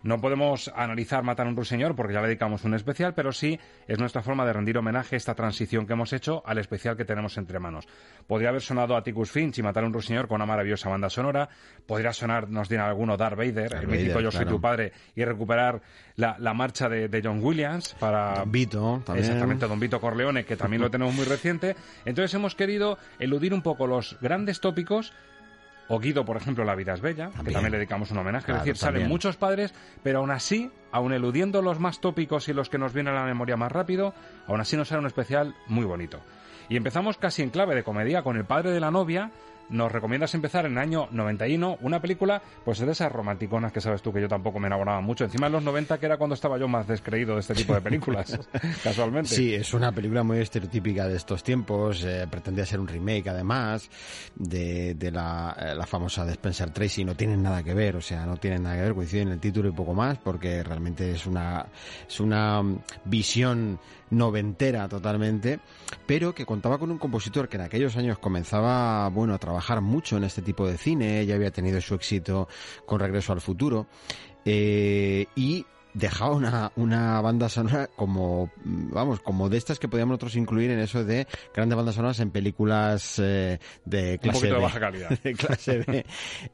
S1: No podemos analizar Matar a un ruiseñor porque ya le dedicamos un especial, pero sí es nuestra forma de rendir homenaje a esta transición que hemos hecho al especial que tenemos entre manos. Podría haber sonado Atticus Finch y Matar a un ruiseñor con una maravillosa banda sonora. Podría sonar, nos dirá alguno, Darth Vader,
S30: Darth
S1: el mítico
S30: Vader,
S1: Yo soy
S30: claro.
S1: tu padre, y recuperar la, la marcha de, de John Williams para...
S30: Don Vito, también.
S1: Exactamente, Don Vito Corleone, que también lo tenemos muy reciente. Entonces hemos querido eludir un poco los grandes tópicos o Guido, por ejemplo, La vida es bella, que también le dedicamos un homenaje.
S30: Claro,
S1: es decir, salen muchos padres, pero aún así, aun eludiendo los más tópicos y los que nos vienen a la memoria más rápido, aún así nos sale un especial muy bonito. Y empezamos casi en clave de comedia con El padre de la novia. Nos recomiendas empezar en el año 91, una película, pues de esas romanticonas que sabes tú que yo tampoco me enamoraba mucho. Encima en los 90, que era cuando estaba yo más descreído de este tipo de películas, casualmente.
S30: Sí, es una película muy estereotípica de estos tiempos. eh, pretendía ser un remake, además, de, de la, eh, la famosa de Spencer Tracy. No tienen nada que ver, o sea, no tienen nada que ver. Coinciden en el título y poco más, porque realmente es una, es una mm, visión noventera totalmente, pero que contaba con un compositor que en aquellos años comenzaba, bueno, a trabajar mucho en este tipo de cine. Ya había tenido su éxito con Regreso al Futuro. eh, y dejaba una, una banda sonora como, vamos, como de estas que podíamos nosotros incluir en eso de grandes bandas sonoras en películas eh, de clase
S1: de
S30: B.
S1: baja calidad.
S30: de clase B.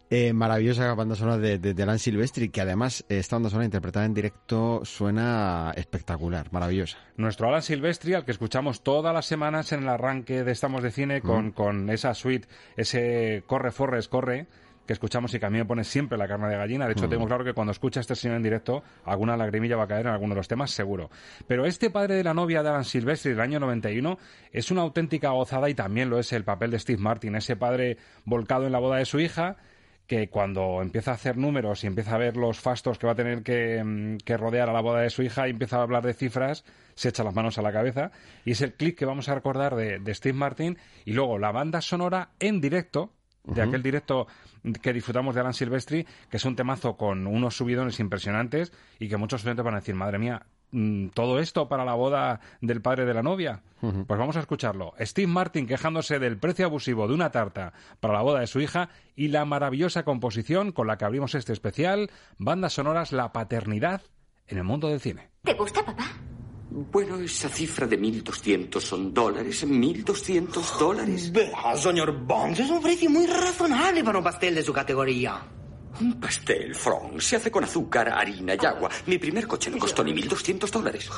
S30: Eh, maravillosa banda sonora de, de, de Alan Silvestri, que además esta banda sonora interpretada en directo suena espectacular, maravillosa.
S1: Nuestro Alan Silvestri, al que escuchamos todas las semanas en el arranque de Estamos de Cine con,
S30: Mm.
S1: con esa suite, ese Corre Forres Corre, que escuchamos y que a mí me pone siempre la carne de gallina. De hecho,
S30: Mm.
S1: tengo claro que cuando escucha este señor en directo, alguna lagrimilla va a caer en alguno de los temas, seguro. Pero este padre de la novia de Alan Silvestri del año 91 es una auténtica gozada y también lo es el papel de Steve Martin, ese padre volcado en la boda de su hija que cuando empieza a hacer números y empieza a ver los fastos que va a tener que, mm, que rodear a la boda de su hija y empieza a hablar de cifras, se echa las manos a la cabeza. Y es el clip que vamos a recordar de, de Steve Martin. Y luego la banda sonora en directo, de aquel directo que disfrutamos de Alan Silvestri, que es un temazo con unos subidones impresionantes y que muchos oyentes van a decir, madre mía, mm, todo esto para la boda del padre de la novia. Pues vamos a escucharlo. Steve Martin quejándose del precio abusivo de una tarta para la boda de su hija y la maravillosa composición con la que abrimos este especial, bandas sonoras La paternidad en el mundo del cine.
S31: ¿Te gusta, papá?
S16: Bueno, esa cifra de 1.200 son dólares. ¿1.200 dólares?
S32: Vea, señor Bond, es un precio muy razonable para un pastel de su categoría.
S16: Un pastel, Frank, se hace con azúcar, harina y agua. Mi primer coche no costó ni 1.200 dólares.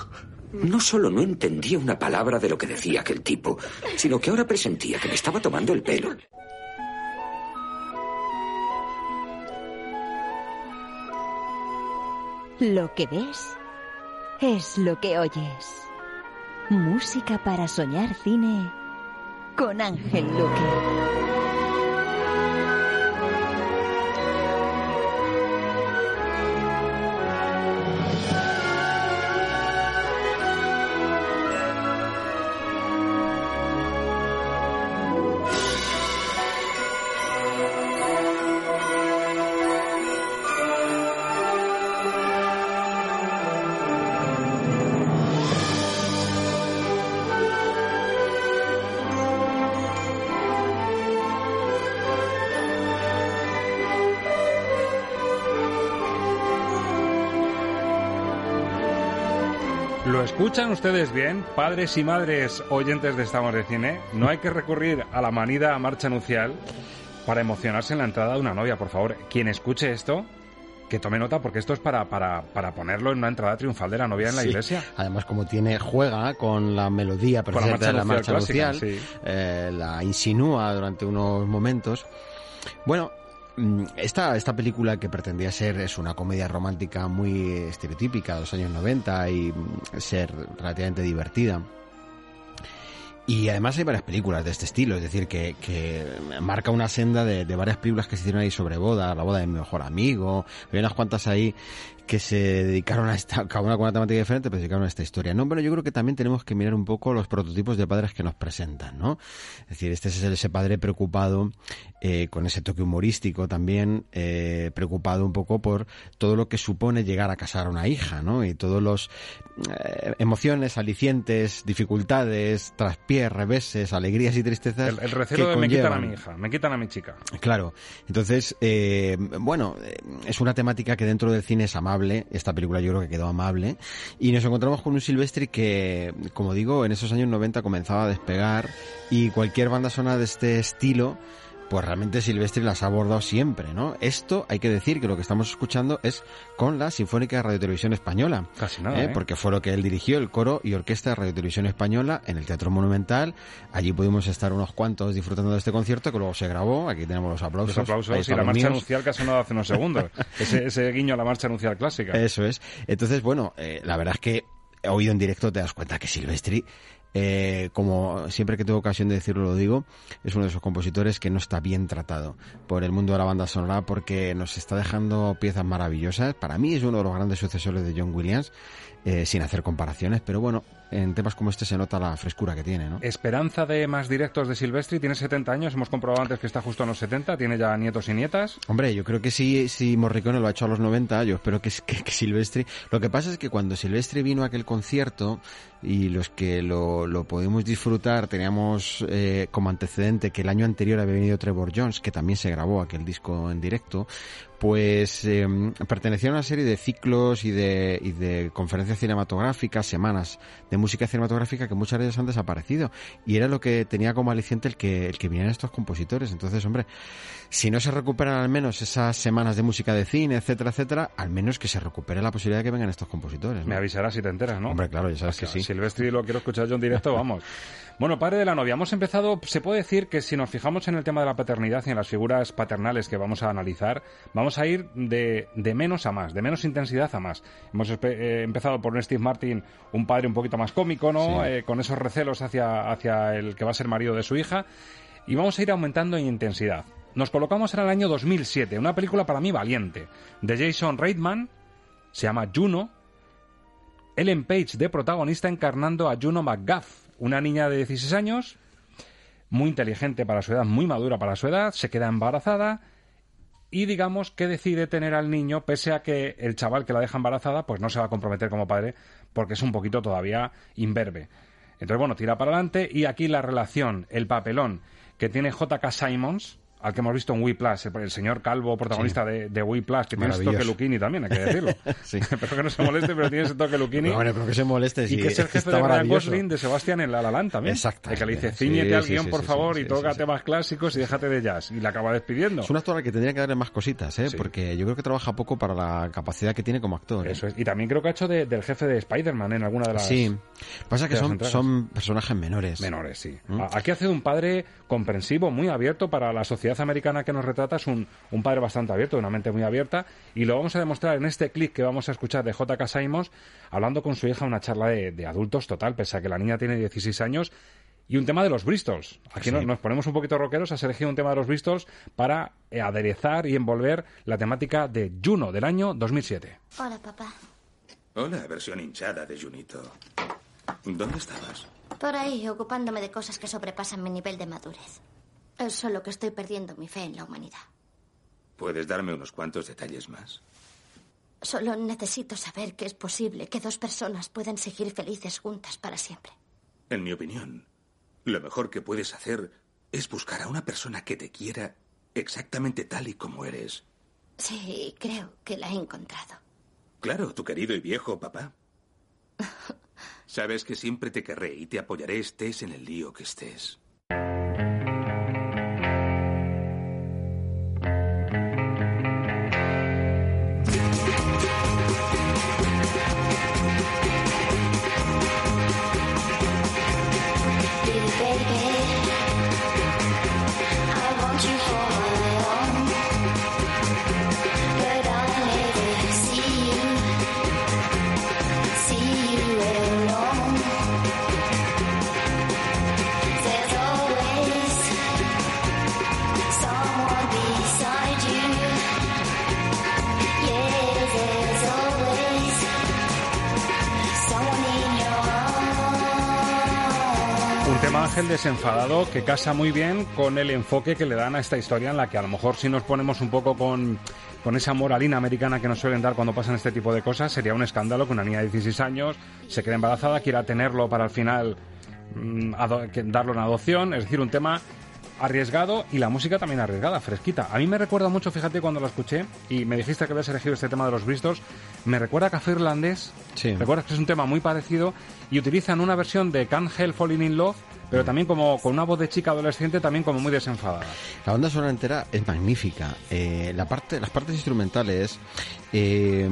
S16: No solo no entendía una palabra de lo que decía aquel tipo, sino que ahora presentía que me estaba tomando el pelo.
S33: Lo que ves es lo que oyes. Música para soñar cine con Ángel Luque.
S1: Escuchan ustedes bien, padres y madres oyentes de Estamos de Cine? No hay que recurrir a la manida marcha nupcial para emocionarse en la entrada de una novia, por favor. Quien escuche esto que tome nota porque esto es para, para, para ponerlo en una entrada triunfal de la novia en la
S30: Sí.
S1: iglesia.
S30: Además, como tiene, juega con la melodía perfecta de la
S1: marcha nupcial, clásica,
S30: eh, la insinúa durante unos momentos. Bueno, esta, esta película que pretendía ser es una comedia romántica muy estereotípica de los años 90 y mm, ser relativamente divertida. Y además hay varias películas de este estilo, es decir, que, que marca una senda de, varias películas que se hicieron ahí sobre boda, la boda de mi mejor amigo, hay unas cuantas ahí que se dedicaron a esta, cada una con una temática diferente, pero se dedicaron a esta historia. No, pero yo creo que también tenemos que mirar un poco los prototipos de padres que nos presentan, ¿no? Es decir, este es ese padre preocupado, eh, con ese toque humorístico también, eh, preocupado un poco por todo lo que supone llegar a casar a una hija, ¿no? Y todos los eh, emociones, alicientes, dificultades, traspiés, reveses, alegrías y tristezas.
S1: El, el recelo
S30: que
S1: de me quitan a mi hija, me quitan a mi chica.
S30: Claro, entonces, eh, bueno, eh, es una temática que dentro del cine es amable, esta película yo creo que quedó amable, y nos encontramos con un Silvestri que, como digo, en esos años 90 comenzaba a despegar, y cualquier banda sonora de este estilo, pues realmente Silvestri las ha abordado siempre, ¿no? Esto hay que decir que lo que estamos escuchando es con la Sinfónica de Radio Televisión Española.
S1: Casi nada, ¿eh?
S30: Porque fue lo que él dirigió, el coro y orquesta de Radio Televisión Española en el Teatro Monumental. Allí pudimos estar unos cuantos disfrutando de este concierto que luego se grabó. Aquí tenemos los aplausos.
S1: Los aplausos y la marcha anuncial que ha sonado hace unos segundos. ese, ese guiño a la marcha anuncial clásica.
S30: Eso es. Entonces, bueno, eh, la verdad es que oído en directo te das cuenta que Silvestri, eh, como siempre que tengo ocasión de decirlo lo digo, es uno de esos compositores que no está bien tratado por el mundo de la banda sonora porque nos está dejando piezas maravillosas. Para mí es uno de los grandes sucesores de John Williams, eh, sin hacer comparaciones, pero bueno, en temas como este se nota la frescura que tiene, ¿no?
S1: Esperanza de más directos de Silvestri, tiene 70 años, hemos comprobado antes que está justo en los 70, tiene ya nietos y nietas.
S30: Hombre, yo creo que si, si Morricone lo ha hecho a los 90, yo espero que, que, que Silvestri... Lo que pasa es que cuando Silvestri vino a aquel concierto y los que lo, lo pudimos disfrutar teníamos eh, como antecedente que el año anterior había venido Trevor Jones, que también se grabó aquel disco en directo, pues eh, pertenecía a una serie de ciclos y de, y de conferencias cinematográficas, semanas de música cinematográfica que muchas de ellas han desaparecido. Y era lo que tenía como aliciente el que, el que vinieran estos compositores. Entonces, hombre, si no se recuperan al menos esas semanas de música de cine, etcétera, etcétera, al menos que se recupere la posibilidad de que vengan estos compositores. ¿no?
S1: Me avisarás si te enteras, ¿no?
S30: Hombre, claro, ya sabes que sí.
S1: Silvestri lo quiero escuchar yo en directo, vamos. Bueno, padre de la novia, hemos empezado, se puede decir que si nos fijamos en el tema de la paternidad y en las figuras paternales que vamos a analizar, vamos a ir de, de menos a más, de menos intensidad a más. Hemos eh, empezado por un Steve Martin, un padre un poquito más cómico, ¿no?
S30: Sí.
S1: Eh, con esos recelos hacia, hacia el que va a ser marido de su hija, y vamos a ir aumentando en intensidad. Nos colocamos en el año 2007, una película para mí valiente, de Jason Reitman, se llama Juno, Ellen Page de protagonista encarnando a Juno McGuff, una niña de 16 años, muy inteligente para su edad, muy madura para su edad, se queda embarazada y digamos que decide tener al niño pese a que el chaval que la deja embarazada pues no se va a comprometer como padre porque es un poquito todavía imberbe. Entonces bueno, tira para adelante y aquí la relación, el papelón que tiene JK Simons, al que hemos visto en Whiplash, el, el señor calvo protagonista
S30: Sí.
S1: de, de Whiplash, que tiene ese toque. Luchini también, hay que decirlo.
S30: Sí.
S1: Espero que no se moleste, pero tiene ese toque Luchini.
S30: Pero bueno, pero que se moleste,
S1: Y
S30: sí,
S1: que es el jefe de Ryan. Gosling de Sebastián en La La Land también.
S30: Exacto.
S1: El que le dice, ciñete al
S30: guion,
S1: por favor, y toca temas clásicos y déjate de jazz. Y la acaba despidiendo.
S30: Es un actor al que tendría que darle más cositas, ¿eh? Porque yo creo que trabaja poco para la capacidad que tiene como actor. ¿eh?
S1: Eso es. Y también creo que ha hecho de- del jefe de Spider-Man en alguna de las...
S30: Sí. Pasa que son, son personajes menores.
S1: Menores, sí.
S30: ¿Mm?
S1: Aquí hace un padre comprensivo, muy abierto para la sociedad americana que nos retrata. Es un, un padre bastante abierto, una mente muy abierta. Y lo vamos a demostrar en este clip que vamos a escuchar de J.K. Simons, hablando con su hija una charla de, de adultos total, pese a que la niña tiene 16 años. Y un tema de los Bristols. Aquí
S30: Sí.
S1: nos, nos ponemos un poquito rockeros, has elegido un tema de los Bristols para eh, aderezar y envolver la temática de Juno del año 2007.
S34: Hola, papá.
S35: Hola, versión hinchada de Junito. ¿Dónde estabas?
S34: Por ahí, ocupándome de cosas que sobrepasan mi nivel de madurez. Es solo que estoy perdiendo mi fe en la humanidad.
S35: ¿Puedes darme unos cuantos detalles más?
S34: Solo necesito saber que es posible que dos personas puedan seguir felices juntas para siempre.
S35: En mi opinión, lo mejor que puedes hacer es buscar a una persona que te quiera exactamente tal y como eres.
S34: Sí, creo que la he encontrado.
S35: Claro, tu querido y viejo papá. Sabes que siempre te querré y te apoyaré estés en el lío que estés.
S1: Ángel desenfadado que casa muy bien con el enfoque que le dan a esta historia en la que a lo mejor si nos ponemos un poco con, con esa moralina americana que nos suelen dar cuando pasan este tipo de cosas, sería un escándalo que una niña de 16 años se quede embarazada, quiera tenerlo para al final mm, darlo en adopción, es decir, un tema arriesgado y la música también arriesgada, fresquita. A mí me recuerda mucho, fíjate, cuando la escuché y me dijiste que habías elegido este tema de los Bristols, me recuerda a Café Irlandés.
S30: Sí.
S1: ¿Recuerdas que es un tema muy parecido? Y utilizan una versión de Can't Help Falling in Love, pero también como con una voz de chica adolescente, también como muy desenfadada.
S30: La banda sonora entera es magnífica. Eh, la parte, las partes instrumentales eh,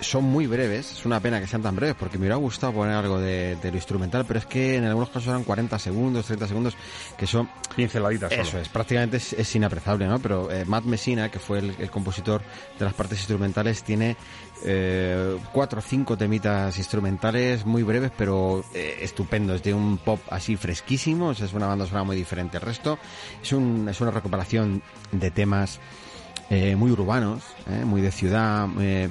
S30: son muy breves. Es una pena que sean tan breves porque me hubiera gustado poner algo de, de lo instrumental, pero es que en algunos casos eran 40 segundos, 30 segundos, que son...
S1: Pinceladitas. solo.
S30: Eso es, prácticamente es, es inapreciable, ¿no? Pero eh, Matt Messina, que fue el, el compositor de las partes instrumentales, tiene eh, cuatro o cinco temitas instrumentales muy breves, pero eh, estupendos, de un pop así fresquísimo. es una banda sonora muy diferente al resto. Es, un, es una recuperación de temas eh, muy urbanos, eh, muy de ciudad, eh,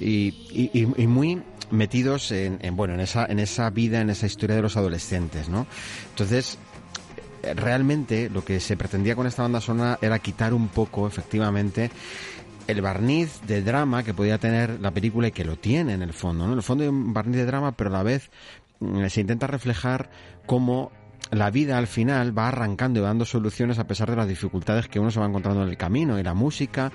S30: y, y- muy metidos en, en, bueno en esa en esa vida en esa historia de los adolescentes no entonces realmente lo que se pretendía con esta banda sonora era quitar un poco, efectivamente, el barniz de drama que podía tener la película y que lo tiene en el fondo. ¿no? En el fondo hay un barniz de drama, pero a la vez mm, se intenta reflejar cómo la vida al final va arrancando y dando soluciones a pesar de las dificultades que uno se va encontrando en el camino. Y la música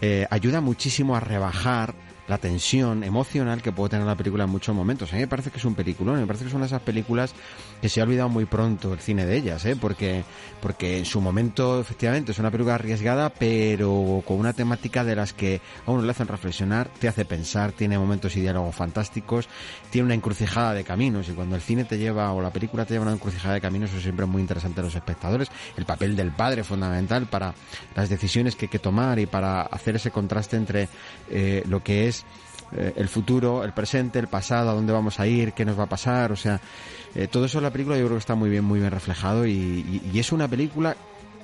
S30: eh, ayuda muchísimo a rebajar la tensión emocional que puede tener la película en muchos momentos. A mí me parece que es un peliculón, me parece que es una de esas películas que se ha olvidado muy pronto el cine de ellas, ¿eh? porque, porque en su momento efectivamente es una película arriesgada, pero con una temática de las que a uno le hacen reflexionar, te hace pensar, tiene momentos y diálogos fantásticos, tiene una encrucijada de caminos y cuando el cine te lleva o la película te lleva a una encrucijada de caminos, eso siempre es muy interesante a los espectadores. El papel del padre es fundamental para las decisiones que hay que tomar y para hacer ese contraste entre eh, lo que es eh, el futuro, el presente, el pasado, a dónde vamos a ir, qué nos va a pasar, o sea, eh, todo eso en la película yo creo que está muy bien, muy bien reflejado y, es una película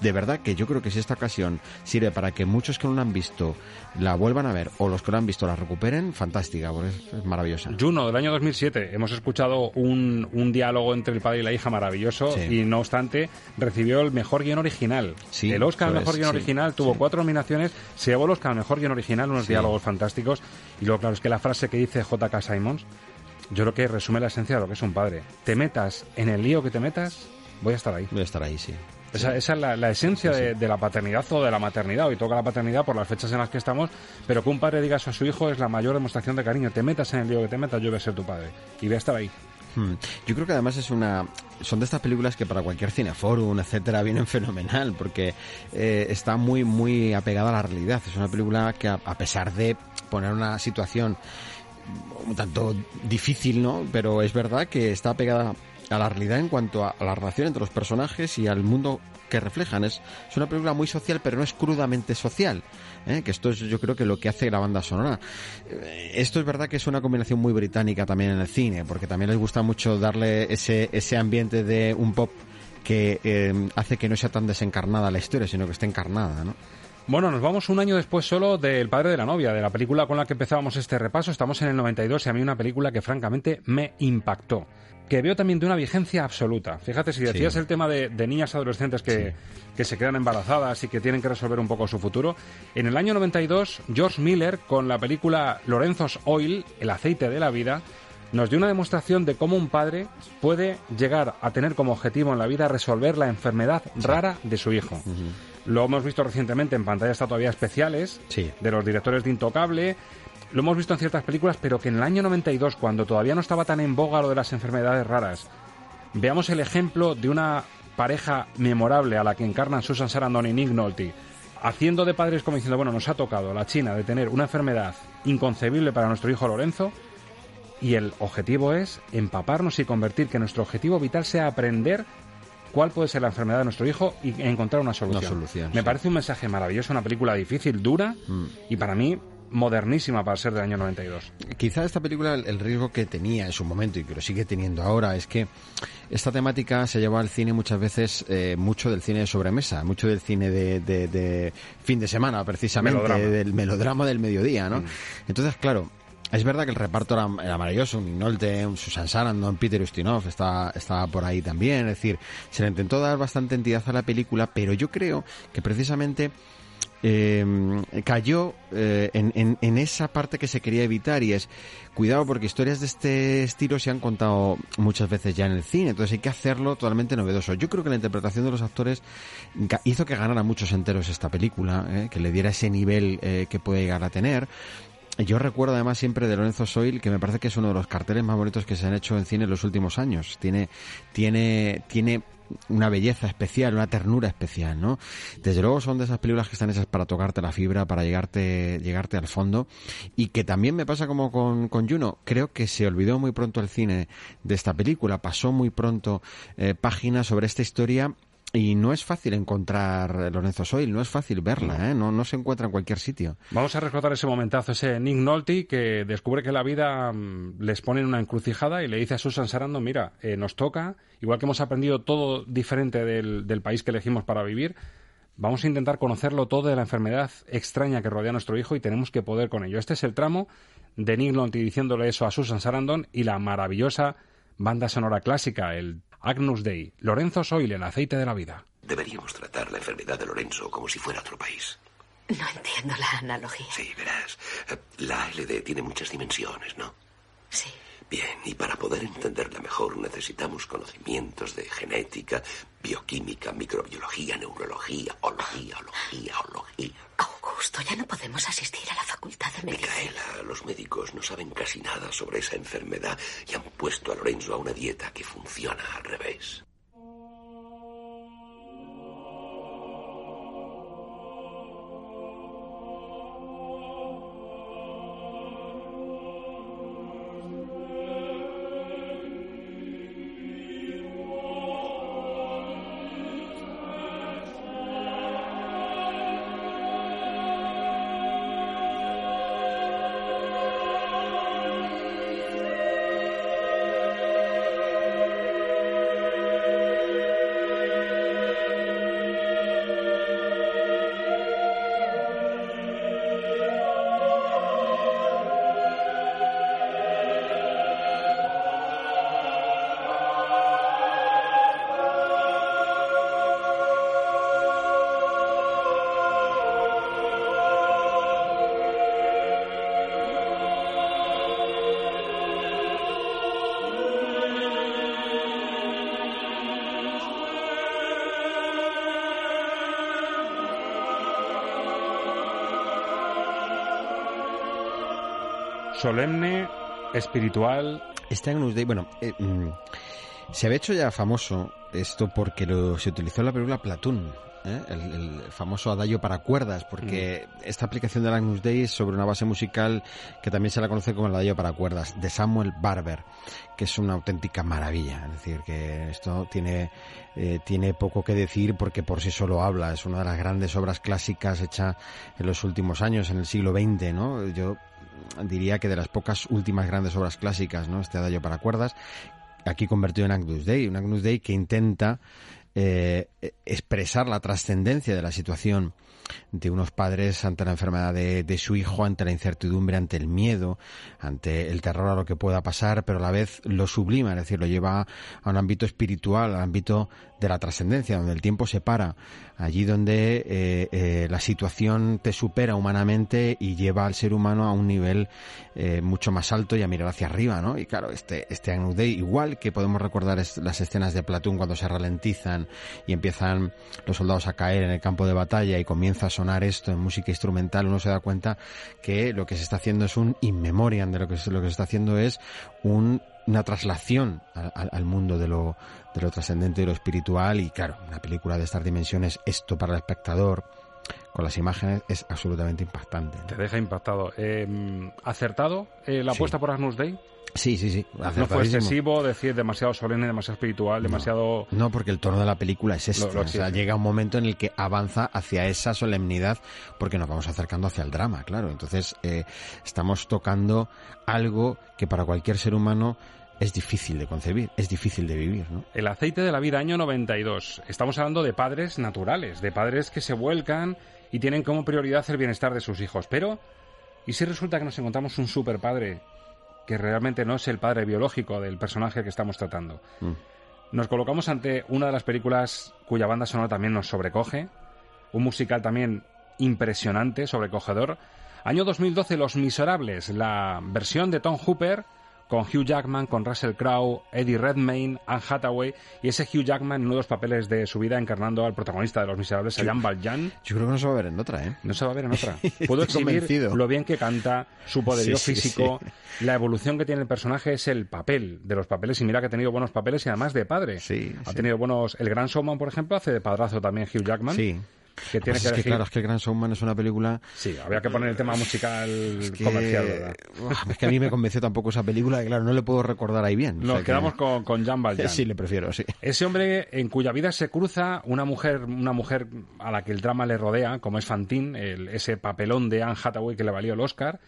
S30: de verdad que yo creo que si esta ocasión sirve para que muchos que no la han visto la vuelvan a ver o los que la han visto la recuperen, fantástica, porque es, es maravillosa.
S1: Juno, del año 2007. Hemos escuchado un, un diálogo entre el padre y la hija maravilloso
S30: Sí.
S1: y no obstante recibió el mejor guion original.
S30: Sí,
S1: el Oscar al
S30: eso
S1: mejor guion
S30: sí,
S1: original tuvo cuatro nominaciones, se llevó el Oscar al mejor guion original, unos diálogos fantásticos y luego claro es que la frase que dice J.K. Simons yo creo que resume la esencia de lo que es un padre. Te metas en el lío que te metas, voy a estar ahí.
S30: Voy a estar ahí, sí.
S1: Esa, esa es la, la esencia De, de la paternidad o de la maternidad. Hoy toca la paternidad por las fechas en las que estamos, pero que un padre diga eso a su hijo es la mayor demostración de cariño. Te metas en el lío que te metas, yo voy a ser tu padre. Y voy a estar ahí.
S30: Hmm. Yo creo que además es una son de estas películas que para cualquier cineforum, etcétera, vienen fenomenal porque eh, está muy muy apegada a la realidad. Es una película que a, a pesar de poner una situación un tanto difícil, ¿no? Pero es verdad que está apegada a la realidad en cuanto a, la relación entre los personajes y al mundo que reflejan. Es, es una película muy social, pero no es crudamente social. ¿eh? Que esto es, yo creo que lo que hace la banda sonora. Eh, Esto es verdad que es una combinación muy británica también en el cine, porque también les gusta mucho darle ese, ese ambiente de un pop que eh, hace que no sea tan desencarnada la historia, sino que esté encarnada, ¿no?
S1: Bueno, nos vamos un año después solo del padre de la novia, de la película con la que empezábamos este repaso. Estamos en el 92 y a mí una película que francamente me impactó. Que veo también de una vigencia absoluta. Fíjate, si decías
S30: Sí.
S1: el tema de, de niñas adolescentes que, que se quedan embarazadas y que tienen que resolver un poco su futuro, en el año 92, George Miller, con la película Lorenzo's Oil, El aceite de la vida, nos dio una demostración de cómo un padre puede llegar a tener como objetivo en la vida resolver la enfermedad rara de su hijo. Lo hemos visto recientemente en pantallas todavía especiales de los directores de Intocable. Lo hemos visto en ciertas películas, pero que en el año 92, cuando todavía no estaba tan en boga lo de las enfermedades raras, veamos el ejemplo de una pareja memorable a la que encarnan Susan Sarandon y Nick Nolte, haciendo de padres como diciendo, bueno, nos ha tocado la China de tener una enfermedad inconcebible para nuestro hijo Lorenzo, y el objetivo es empaparnos y convertir que nuestro objetivo vital sea aprender cuál puede ser la enfermedad de nuestro hijo y encontrar una solución.
S30: Una solución,
S1: Me
S30: sí.
S1: parece un mensaje maravilloso, una película difícil, dura
S30: Mm.
S1: y para mí modernísima para ser del año 92.
S30: Quizá esta película, el, riesgo que tenía en su momento y que lo sigue teniendo ahora, es que esta temática se lleva al cine muchas veces, eh, mucho del cine de sobremesa, mucho del cine de, de- de fin de semana, precisamente,
S1: Melodrama.
S30: del melodrama del mediodía, ¿no?
S1: Mm.
S30: Entonces, claro, Es verdad que el reparto era, era maravilloso, un Nolte, un Susan Sarandon, Peter Ustinov estaba, estaba por ahí también, es decir, se le intentó dar bastante entidad a la película, pero yo creo que precisamente eh, cayó eh, en, en, en, esa parte que se quería evitar y es cuidado porque historias de este estilo se han contado muchas veces ya en el cine, entonces hay que hacerlo totalmente novedoso. Yo creo que la interpretación de los actores hizo que ganara muchos enteros esta película, eh, que le diera ese nivel eh, que puede llegar a tener. Yo recuerdo además siempre de Lorenzo Soil, que me parece que es uno de los carteles más bonitos que se han hecho en cine en los últimos años. Tiene, tiene, tiene una belleza especial, una ternura especial, ¿no? Desde luego son de esas películas que están hechas para tocarte la fibra, para llegarte, llegarte al fondo, y que también me pasa como con, con Juno. Creo que se olvidó muy pronto el cine de esta película, pasó muy pronto eh, páginas sobre esta historia y no es fácil encontrar Lorenzo Soil, no es fácil verla, ¿eh? no, no se encuentra en cualquier sitio.
S1: Vamos a recordar ese momentazo, ese Nick Nolte que descubre que la vida mmm, les pone en una encrucijada y le dice a Susan Sarandon, mira, eh, nos toca, igual que hemos aprendido todo diferente del, del país que elegimos para vivir, vamos a intentar conocerlo todo de la enfermedad extraña que rodea a nuestro hijo y tenemos que poder con ello. Este es el tramo de Nick Nolte diciéndole eso a Susan Sarandon y la maravillosa banda sonora clásica, el Agnus Dei, Lorenzo Soil, el aceite de la vida.
S36: Deberíamos tratar la enfermedad de Lorenzo como si fuera otro país.
S31: No entiendo la analogía.
S36: Sí, verás. La ALD tiene muchas dimensiones, ¿no?
S31: Sí.
S36: Bien, y para poder entenderla mejor necesitamos conocimientos de genética, bioquímica, microbiología, neurología, ología, ología, ología.
S31: Augusto, ya no podemos asistir a la facultad de medicina.
S36: Micaela, los médicos no saben casi nada sobre esa enfermedad y han puesto a Lorenzo a una dieta que funciona al revés.
S1: Solemne, espiritual.
S30: Este Agnus Dei, bueno, eh, se había hecho ya famoso esto porque lo, se utilizó en la película Platoon, ¿eh? el, el, famoso adagio para cuerdas, porque mm. esta aplicación del Agnus Dei es sobre una base musical que también se la conoce como el adagio para cuerdas, de Samuel Barber, que es una auténtica maravilla. Es decir, que esto tiene, eh, tiene poco que decir porque por sí solo habla. Es una de las grandes obras clásicas hecha en los últimos años, en el siglo XX, ¿no? Yo diría que de las pocas últimas grandes obras clásicas, ¿no? Este adagio para cuerdas, aquí convertido en Agnus Dei, un Agnus Dei que intenta eh, expresar la trascendencia de la situación de unos padres ante la enfermedad de, su hijo, ante la incertidumbre, ante el miedo, ante el terror a lo que pueda pasar, pero a la vez lo sublima, es decir, lo lleva a un ámbito espiritual, al ámbito de la trascendencia, donde el tiempo se para, allí donde eh, eh, la situación te supera humanamente y lleva al ser humano a un nivel eh, mucho más alto y a mirar hacia arriba, ¿no? Y claro, este, este Agnus igual que podemos recordar es, las escenas de Platón cuando se ralentizan y empiezan los soldados a caer en el campo de batalla y comienza a sonar esto en música instrumental, uno se da cuenta que lo que se está haciendo es un in memoriam, de lo que, lo que se está haciendo es un una traslación al, al, mundo de lo, de lo trascendente y lo espiritual y claro, una película de estas dimensiones, esto para el espectador con las imágenes es absolutamente impactante. ¿no?
S1: Te deja impactado. Eh, ¿Acertado eh, la apuesta sí. por Agnus Dei?
S30: Sí, sí, sí.
S1: No fue excesivo, decir demasiado solemne, demasiado espiritual, demasiado...
S30: No, no porque el tono de la película es este. Lo, lo o sea, llega un momento en el que avanza hacia esa solemnidad porque nos vamos acercando hacia el drama, claro. Entonces, eh, estamos tocando algo que para cualquier ser humano es difícil de concebir, es difícil de vivir, ¿no?
S1: El aceite de la vida, año 92. Estamos hablando de padres naturales, de padres que se vuelcan y tienen como prioridad el bienestar de sus hijos, pero ¿Y si resulta que nos encontramos un super padre que realmente no es el padre biológico del personaje que estamos tratando?
S30: Mm.
S1: Nos colocamos ante una de las películas cuya banda sonora también nos sobrecoge, un musical también impresionante, sobrecogedor. Año 2012, Los Miserables, la versión de Tom Hooper con Hugh Jackman, con Russell Crowe, Eddie Redmayne, Anne Hathaway y ese Hugh Jackman en uno de los papeles de su vida encarnando al protagonista de Los Miserables, a Jan Valjean.
S30: Yo creo que no se va a ver en otra, ¿eh?
S1: No se va a ver en otra. Puedo exhibir lo bien que canta, su poderío
S30: Sí, sí,
S1: físico, la evolución que tiene el personaje es el papel de los papeles y mira que ha tenido buenos papeles y además de padre. ha tenido buenos... El Gran Showman, por ejemplo, hace de padrazo también Hugh Jackman.
S30: Sí.
S1: Que tiene que
S30: es que claro, es que el Gran Showman es una película...
S1: Sí, había que poner el tema musical
S30: que-
S1: comercial, ¿verdad?
S30: Uf, Es que a mí me convenció tampoco esa película, y claro, no le puedo recordar ahí bien. o
S1: Nos
S30: que-
S1: quedamos con, con Jan Valjean.
S30: Sí, le prefiero, sí.
S1: Ese hombre en cuya vida se cruza una mujer, una mujer a la que el drama le rodea, como es Fantine, el- ese papelón de Anne Hathaway que le valió el Oscar,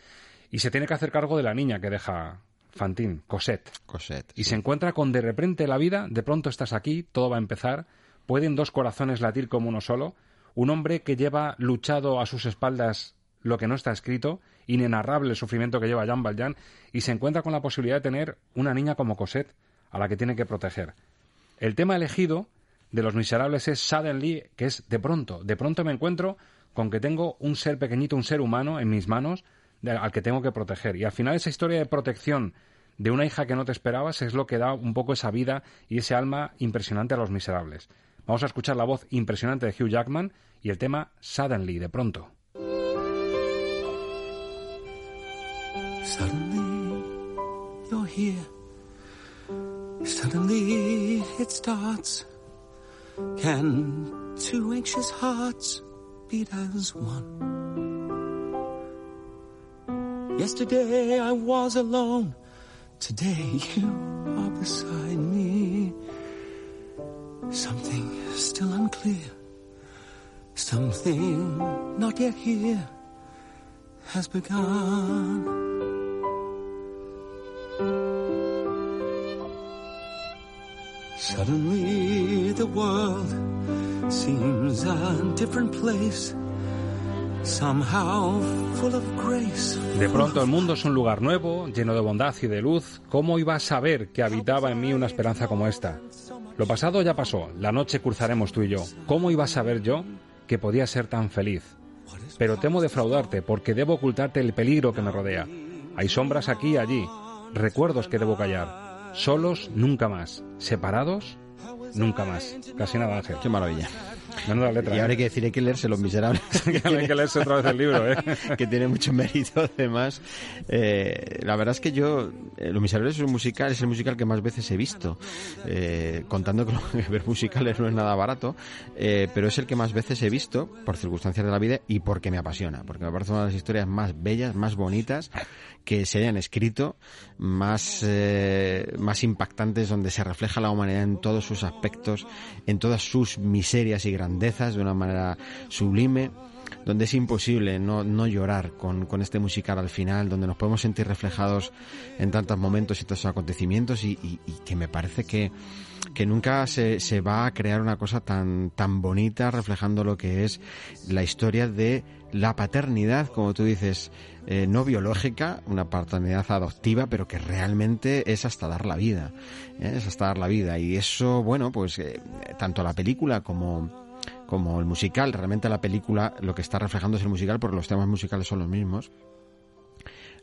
S1: y se tiene que hacer cargo de la niña que deja Fantine, Cosette.
S30: Cosette.
S1: Y se encuentra con de repente la vida, de pronto estás aquí, todo va a empezar, pueden dos corazones latir como uno solo, un hombre que lleva luchado a sus espaldas lo que no está escrito, inenarrable el sufrimiento que lleva Jean Valjean, y se encuentra con la posibilidad de tener una niña como Cosette, a la que tiene que proteger. El tema elegido de Los Miserables es Suddenly, que es de pronto, de pronto me encuentro con que tengo un ser pequeñito, un ser humano en mis manos, al que tengo que proteger. Y al final esa historia de protección de una hija que no te esperabas es lo que da un poco esa vida y ese alma impresionante a Los Miserables. Vamos a escuchar la voz impresionante de Hugh Jackman y el tema Suddenly, de pronto.
S37: Suddenly, you're here. Suddenly, it starts. Can two anxious hearts beat as one? Yesterday I was alone. Today you are beside me. Something still unclear. Something not yet here has begun. Suddenly the world seems a different place.
S1: De pronto el mundo es un lugar nuevo, lleno de bondad y de luz. ¿Cómo iba a saber que habitaba en mí una esperanza como esta? Lo pasado ya pasó, la noche cruzaremos tú y yo. ¿Cómo iba a saber yo que podía ser tan feliz? Pero temo defraudarte porque debo ocultarte el peligro que me rodea. Hay sombras aquí y allí, recuerdos que debo callar. Solos, nunca más. Separados, nunca más. Casi nada, Ángel.
S30: Qué maravilla.
S1: Menuda letra.
S30: Y ahora
S1: ¿eh?
S30: hay que decir, hay que leerse Los Miserables.
S1: Hay que leerse otra vez el libro, ¿eh?
S30: que tiene mucho mérito, además. Eh, la verdad es que yo, eh, Los Miserables es un musical, es el musical que más veces he visto. Eh, contando que que ver musicales no es nada barato, eh, pero es el que más veces he visto, por circunstancias de la vida y porque me apasiona. Porque me parece una de las historias más bellas, más bonitas que se hayan escrito, más, eh, más impactantes, donde se refleja la humanidad en todos sus aspectos, en todas sus miserias y grandezas de una manera sublime donde es imposible no, no llorar con, con este musical al final, donde nos podemos sentir reflejados en tantos momentos y tantos acontecimientos y, que me parece que, que nunca se, se va a crear una cosa tan, tan bonita reflejando lo que es la historia de la paternidad, como tú dices, eh, no biológica, una paternidad adoptiva, pero que realmente es hasta dar la vida, ¿eh? es hasta dar la vida. Y eso, bueno, pues eh, tanto la película como como el musical. Realmente la película lo que está reflejando es el musical porque los temas musicales son los mismos.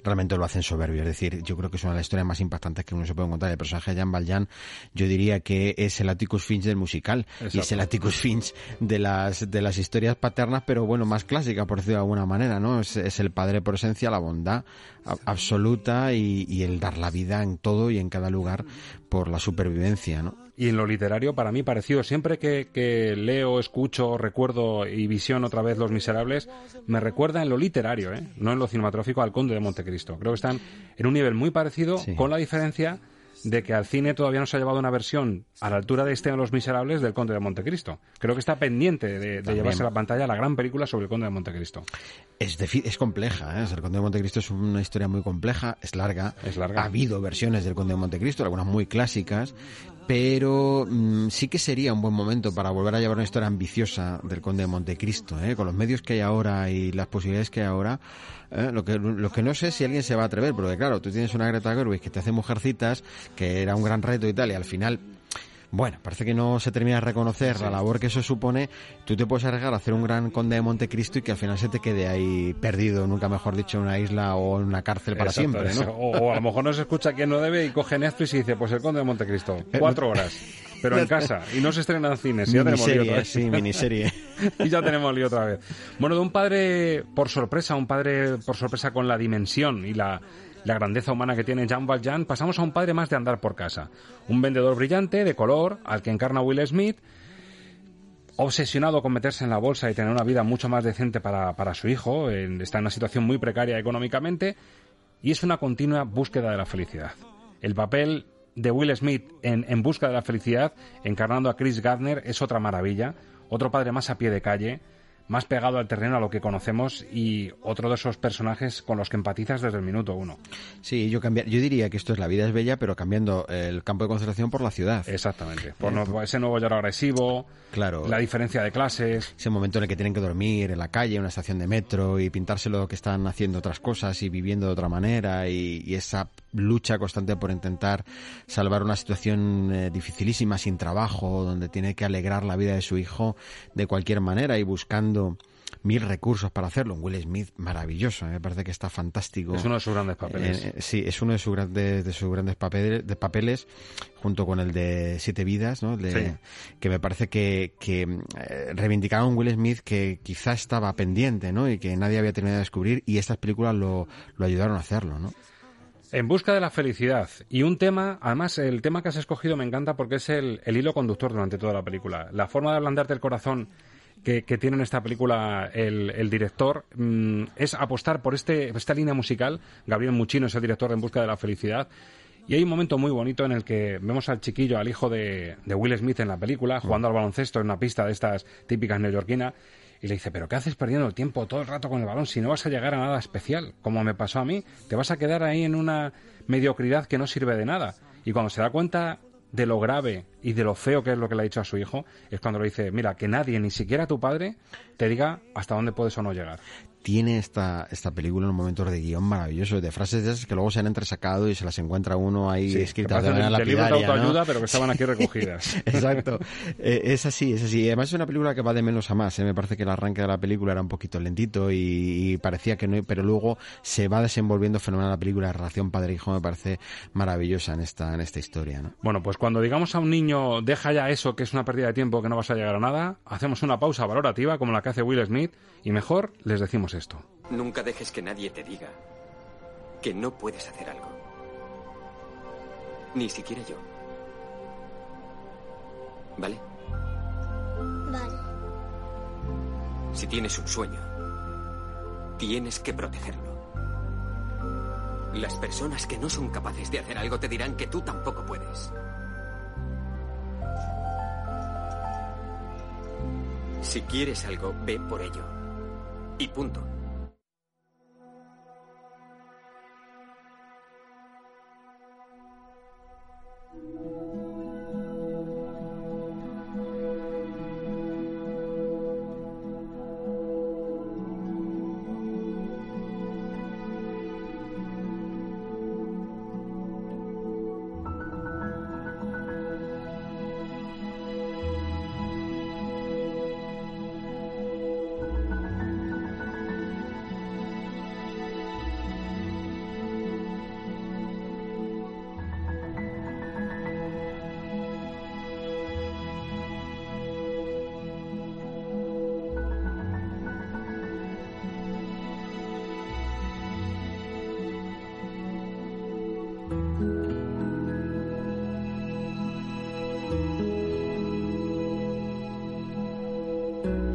S30: Realmente lo hacen soberbio. Es decir, yo creo que es una de las historias más impactantes que uno se puede encontrar. El personaje de Jean Valjean, yo diría que es el Atticus Finch del musical. Y es el Atticus Finch de las, de las historias paternas, pero bueno, más clásica, por decirlo de alguna manera, ¿no? Es, es el padre por esencia, la bondad a- absoluta y, y el dar la vida en todo y en cada lugar por la supervivencia, ¿no?
S1: Y en lo literario, para mí, parecido. Siempre que, que leo, escucho, recuerdo y visiono otra vez Los Miserables, me recuerda en lo literario, ¿eh? no en lo cinematográfico, al Conde de Montecristo. Creo que están en un nivel muy parecido, con la diferencia de que al cine todavía no se ha llevado una versión a la altura de este de Los Miserables del Conde de Montecristo. Creo que está pendiente de, de llevarse a la pantalla la gran película sobre el Conde de Montecristo.
S30: Es, defi- es compleja, ¿eh? El Conde de Montecristo es una historia muy compleja, es larga.
S1: Es larga.
S30: Ha habido versiones del Conde de Montecristo, algunas muy clásicas, pero mm, sí que sería un buen momento para volver a llevar una historia ambiciosa del Conde de Montecristo, ¿eh? con los medios que hay ahora y las posibilidades que hay ahora. ¿eh? Lo, que, lo que no sé si alguien se va a atrever, porque claro, tú tienes una Greta Gerwig que te hace mujercitas, que era un gran reto y tal, y al final bueno, parece que no se termina de reconocer la labor que eso supone. Tú te puedes arriesgar a hacer un gran conde de Montecristo y que al final se te quede ahí perdido, nunca mejor dicho, en una isla o en una cárcel para
S1: Exacto,
S30: siempre. ¿no?
S1: O, o a lo mejor no se escucha quien no debe y coge Netflix y dice, pues el Conde de Montecristo,
S30: Eh,
S1: cuatro horas, pero en casa, y no se estrena en cines, y ya tenemos lío otra vez.
S30: sí, miniserie.
S1: y ya tenemos lío otra vez. Bueno, de un padre por sorpresa, un padre por sorpresa con la dimensión y la, la grandeza humana que tiene Jean Valjean, pasamos a un padre más de andar por casa. Un vendedor brillante, de color, al que encarna Will Smith, obsesionado con meterse en la bolsa y tener una vida mucho más decente para, para su hijo, está en una situación muy precaria económicamente, y es una continua búsqueda de la felicidad. El papel de Will Smith en En busca de la felicidad, encarnando a Chris Gardner, es otra maravilla, otro padre más a pie de calle, más pegado al terreno a lo que conocemos y otro de esos personajes con los que empatizas desde el minuto uno.
S30: Sí, yo, cambia- yo diría que esto es La vida es bella, pero cambiando el campo de concentración por la ciudad.
S1: Exactamente. Por
S30: Eh,
S1: no-
S30: por-
S1: ese Nuevo York agresivo,
S30: Claro.
S1: la diferencia de clases.
S30: Ese momento en el que tienen que dormir en la calle, en una estación de metro y pintárselo que están haciendo otras cosas y viviendo de otra manera y, y esa lucha constante por intentar salvar una situación eh, dificilísima sin trabajo, donde tiene que alegrar la vida de su hijo de cualquier manera y buscando mil recursos para hacerlo. Un Will Smith maravilloso, eh, me parece que está fantástico.
S1: Es uno de sus grandes papeles.
S30: Eh, eh, sí, es uno de sus grandes, de sus grandes papeles, de papeles, junto con el de Siete Vidas, ¿no? De-
S1: Sí.
S30: Que me parece que, que eh, reivindicaba un Will Smith que quizá estaba pendiente, ¿no? Y que nadie había terminado de descubrir y estas películas lo, lo ayudaron a hacerlo, ¿no?
S1: En busca de la felicidad. Y un tema, además, el tema que has escogido me encanta porque es el, el hilo conductor durante toda la película. La forma de ablandarte el corazón que, que tiene en esta película el, el director mm, es apostar por este, esta línea musical. Gabriel Muchino es el director de En busca de la felicidad. Y hay un momento muy bonito en el que vemos al chiquillo, al hijo de, de Will Smith en la película, jugando al baloncesto en una pista de estas típicas neoyorquinas, y le dice, pero ¿qué haces perdiendo el tiempo todo el rato con el balón si no vas a llegar a nada especial? Como me pasó a mí, te vas a quedar ahí en una mediocridad que no sirve de nada. Y cuando se da cuenta de lo grave y de lo feo que es lo que le ha dicho a su hijo, es cuando le dice, mira, que nadie, ni siquiera tu padre, te diga hasta dónde puedes o no llegar.
S30: Tiene esta, esta película unos momentos de guion maravillosos, de frases de esas que luego se han entresacado y se las encuentra uno ahí
S1: Sí,
S30: escritas de manera
S1: de de
S30: lapidaria, ¿no?
S1: autoayuda, pero que estaban aquí recogidas.
S30: Exacto. Eh, es así, es así. Además es una película que va de menos a más. ¿eh? Me parece que el arranque de la película era un poquito lentito y, y parecía que no, pero luego se va desenvolviendo fenomenal la película. La relación padre-hijo me parece maravillosa en esta, en esta historia. ¿no?
S1: Bueno, pues cuando digamos a un niño, deja ya eso que es una pérdida de tiempo, que no vas a llegar a nada, hacemos una pausa valorativa como la que hace Will Smith y mejor les decimos esto.
S38: Nunca dejes que nadie te diga que no puedes hacer algo. Ni siquiera yo. ¿Vale?
S39: Vale.
S38: Si tienes un sueño, tienes que protegerlo. Las personas que no son capaces de hacer algo te dirán que tú tampoco puedes. Si quieres algo, ve por ello. Y punto.
S1: Bye.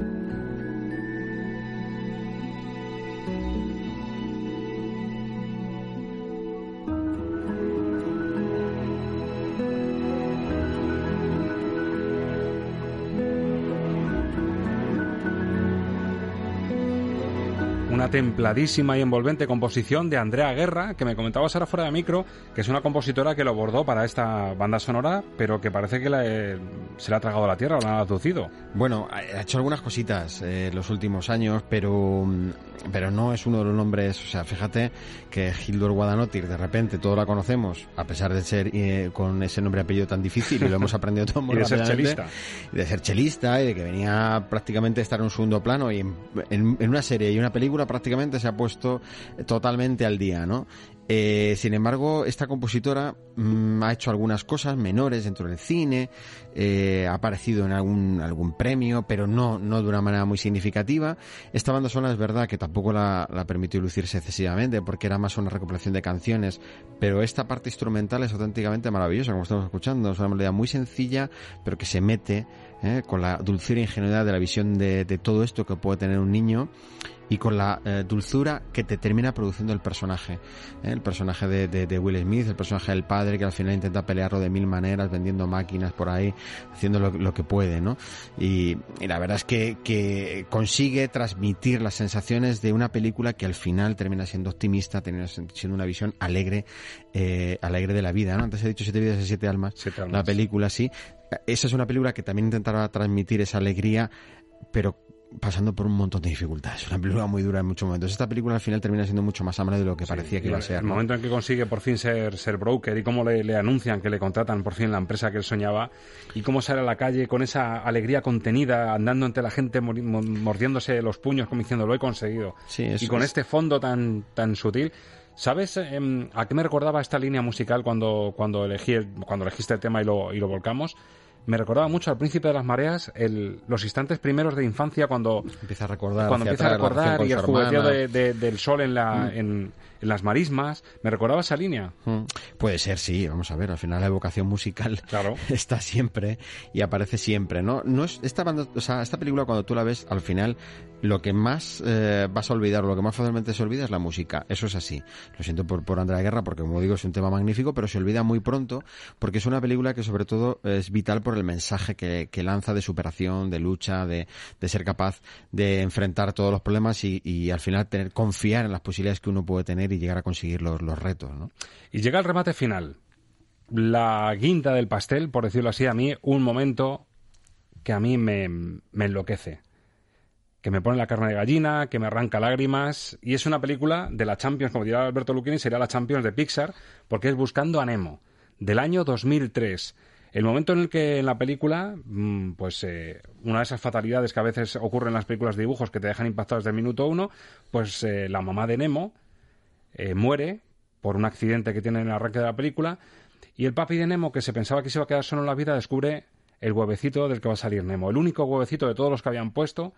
S1: Templadísima y envolvente composición de Andrea Guerra, que me comentabas ahora fuera de micro, que es una compositora que lo bordó para esta banda sonora, pero que parece que la, eh, se le ha tragado la tierra o la ha aducido.
S30: Bueno, ha hecho algunas cositas en los últimos años, pero, mm, pero no es uno de los nombres. O sea, fíjate que Hildur Guadanotir, de repente todos la conocemos, a pesar de ser eh, con ese nombre y apellido tan difícil, y lo hemos aprendido todo muy
S1: Y de ser chelista.
S30: y de ser chelista y de que venía prácticamente a estar en un segundo plano y en, en- en una serie y una película prácticamente se ha puesto totalmente al día, ¿no? Eh, sin embargo, esta compositora mm, ha hecho algunas cosas menores dentro del cine, eh, ha aparecido en algún, algún premio, pero no, no de una manera muy significativa. Esta banda sonora es verdad que tampoco la, la permitió lucirse excesivamente porque era más una recopilación de canciones, pero esta parte instrumental es auténticamente maravillosa, como estamos escuchando. Es una melodía muy sencilla, pero que se mete eh, con la dulzura e ingenuidad de la visión de, de todo esto que puede tener un niño y con la eh, dulzura que te termina produciendo el personaje. ¿eh? El personaje de, de- de Will Smith, el personaje del padre que al final intenta pelearlo de mil maneras, vendiendo máquinas por ahí, haciendo lo, lo que puede, ¿no? Y, y la verdad es que, que consigue transmitir las sensaciones de una película que al final termina siendo optimista, termina siendo una visión alegre, eh, alegre de la vida, ¿no? Antes he dicho siete vidas y siete almas.
S1: almas.
S30: La película, sí. Esa es una película que también intentará transmitir esa alegría, pero pasando por un montón de dificultades. Una película muy dura en muchos momentos. Esta película al final termina siendo mucho más amable de lo que parecía que iba a ser.
S1: El
S30: ¿no?
S1: momento en que consigue por fin ser, ser broker y cómo le, le anuncian que le contratan por fin la empresa que él soñaba y cómo sale a la calle con esa alegría contenida, andando entre la gente, mordiéndose los puños como diciendo lo he conseguido.
S30: Sí,
S1: y con
S30: es.
S1: este fondo tan, tan sutil. ¿Sabes em, a qué me recordaba esta línea musical cuando, cuando, elegí el- cuando elegiste el tema y lo, y lo volcamos? Me recordaba mucho al Príncipe de las Mareas el- los instantes primeros de infancia cuando
S30: Empieza a recordar.
S1: cuando empieza a recordar y el jugueteo de- de- del sol en, la,
S30: Mm.
S1: en, en las marismas, me recordaba esa línea.
S30: Mm, Puede ser, sí, vamos a ver, al final la evocación musical
S1: Claro.
S30: está siempre y aparece siempre, ¿no? No es esta banda, o sea, esta película cuando tú la ves, al final lo que más eh, vas a olvidar, o lo que más fácilmente se olvida es la música, eso es así. Lo siento por, por Andrea Guerra, porque como digo es un tema magnífico, pero se olvida muy pronto, porque es una película que sobre todo es vital por el mensaje que, lanza de superación, de lucha, de, ser capaz de enfrentar todos los problemas y, al final tener, confiar en las posibilidades que uno puede tener y llegar a conseguir los, retos, ¿no?
S1: Y llega el remate final. La guinda del pastel, por decirlo así, a mí un momento que a mí me, enloquece. Que me pone la carne de gallina, que me arranca lágrimas. Y es una película de la Champions, como dirá Alberto Lucchini, sería la Champions de Pixar, porque es Buscando a Nemo, del año 2003. El momento en el que en la película, mm, pues eh, una de esas fatalidades que a veces ocurren en las películas de dibujos que te dejan impactado desde el minuto uno, pues eh, la mamá de Nemo eh, muere por un accidente que tiene en el arranque de la película y el papi de Nemo, que se pensaba que se iba a quedar solo en la vida, descubre el huevecito del que va a salir Nemo, el único huevecito de todos los que habían puesto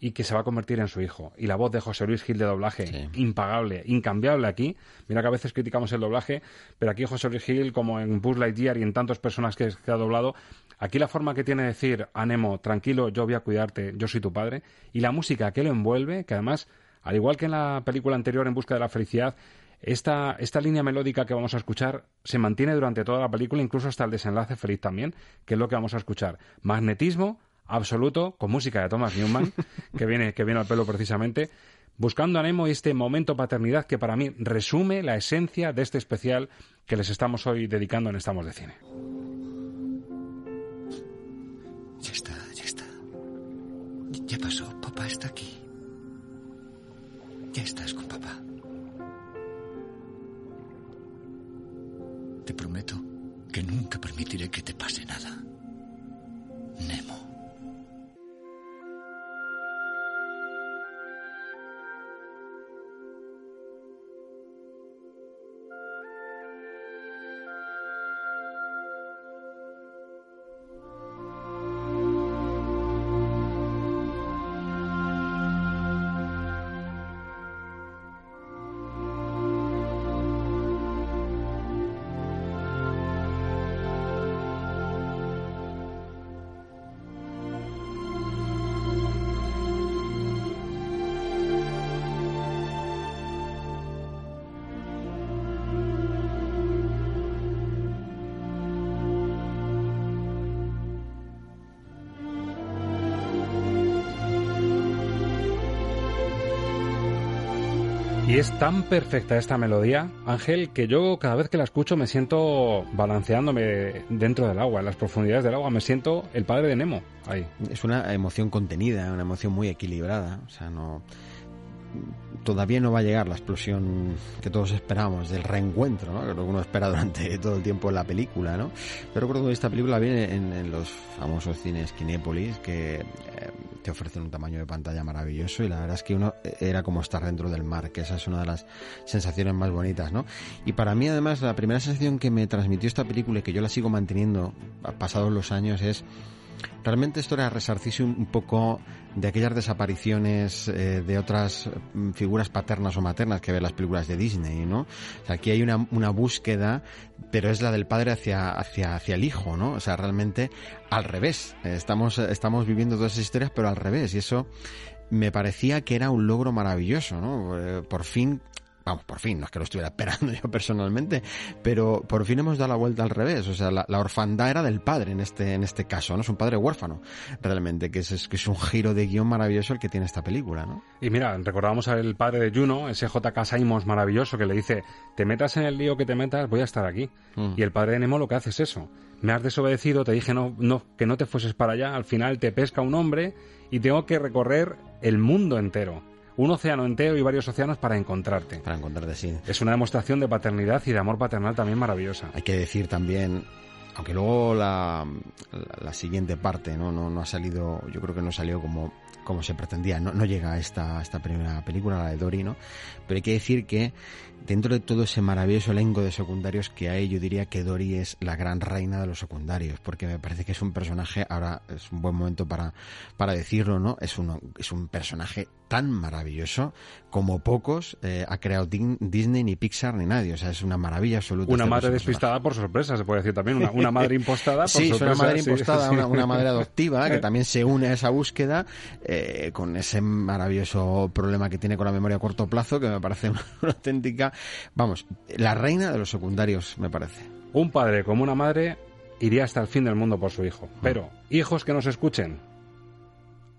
S1: y que se va a convertir en su hijo. Y la voz de José Luis Gil de doblaje, impagable, incambiable aquí. Mira que a veces criticamos el doblaje, pero aquí José Luis Gil, como en Buzz Lightyear y en tantas personas que, que ha doblado, aquí la forma que tiene de decir a Nemo, tranquilo, yo voy a cuidarte, yo soy tu padre, y la música que lo envuelve, que además, al igual que en la película anterior, En busca de la felicidad, esta, esta línea melódica que vamos a escuchar se mantiene durante toda la película, incluso hasta el desenlace feliz también, que es lo que vamos a escuchar. Magnetismo absoluto, con música de Thomas Newman, que viene, que viene al pelo precisamente, buscando a Nemo y este momento paternidad que para mí resume la esencia de este especial que les estamos hoy dedicando en Estamos de Cine.
S37: Ya está, ya está. Ya pasó, papá está aquí. Ya estás con papá. Te prometo que nunca permitiré que te pase nada. Nemo.
S1: Tan perfecta esta melodía, Ángel, que yo cada vez que la escucho me siento balanceándome dentro del agua, en las profundidades del agua. Me siento el padre de Nemo ahí.
S30: Es una emoción contenida, una emoción muy equilibrada. O sea, no. Todavía no va a llegar la explosión que todos esperamos del reencuentro, ¿no? que uno espera durante todo el tiempo en la película. ¿no? Yo recuerdo que esta película viene en, los famosos cines Kinépolis, que eh, te ofrecen un tamaño de pantalla maravilloso y la verdad es que uno era como estar dentro del mar, que esa es una de las sensaciones más bonitas, ¿no? Y para mí además la primera sensación que me transmitió esta película y que yo la sigo manteniendo pasados los años es realmente esto era resarcirse un, poco de aquellas desapariciones eh, de otras mm, figuras paternas o maternas que ven las películas de Disney, ¿no? Aquí hay una, una búsqueda, pero es la del padre hacia, hacia, hacia el hijo, ¿no? O sea, realmente al revés. Estamos, estamos viviendo todas esas historias, pero al revés. Y eso me parecía que era un logro maravilloso, ¿no? Eh, por fin vamos, por fin, no es que lo estuviera esperando yo personalmente, pero por fin hemos dado la vuelta al revés, o sea, la, orfandad era del padre en este, en este caso, ¿no? Es un padre huérfano, realmente, que es, que es un giro de guion maravilloso el que tiene esta película, ¿no?
S1: Y mira, recordamos al padre de Juno, ese J.K. Simons maravilloso, que le dice, te metas en el lío que te metas, voy a estar aquí. Mm. Y el padre de Nemo lo que hace es eso. Me has desobedecido, te dije no, no, que no te fueses para allá, al final te pesca un hombre y tengo que recorrer el mundo entero un océano entero y varios océanos para encontrarte.
S30: Para encontrarte, sí.
S1: Es una demostración de paternidad y de amor paternal también maravillosa.
S30: Hay que decir también, aunque luego la, la, siguiente parte ¿no? No, no ha salido, yo creo que no salió como, como se pretendía, no, no llega a esta, esta primera película, la de Dory, ¿no? Pero hay que decir que dentro de todo ese maravilloso elenco de secundarios que hay, yo diría que Dory es la gran reina de los secundarios, porque me parece que es un personaje, ahora es un buen momento para, para decirlo, ¿no? Es, uno, es un personaje tan maravilloso como pocos eh, ha creado Disney, ni Pixar, ni nadie. O sea, es una maravilla absoluta.
S1: Una este madre despistada por sorpresa, se puede decir también. Una, madre impostada por
S30: sí,
S1: sorpresa.
S30: una madre impostada, Una, madre adoptiva que también se une a esa búsqueda eh, con ese maravilloso problema que tiene con la memoria a corto plazo, que me parece una auténtica vamos, la reina de los secundarios, me parece.
S1: Un padre como una madre iría hasta el fin del mundo por su hijo. Mm. Pero, hijos que nos escuchen,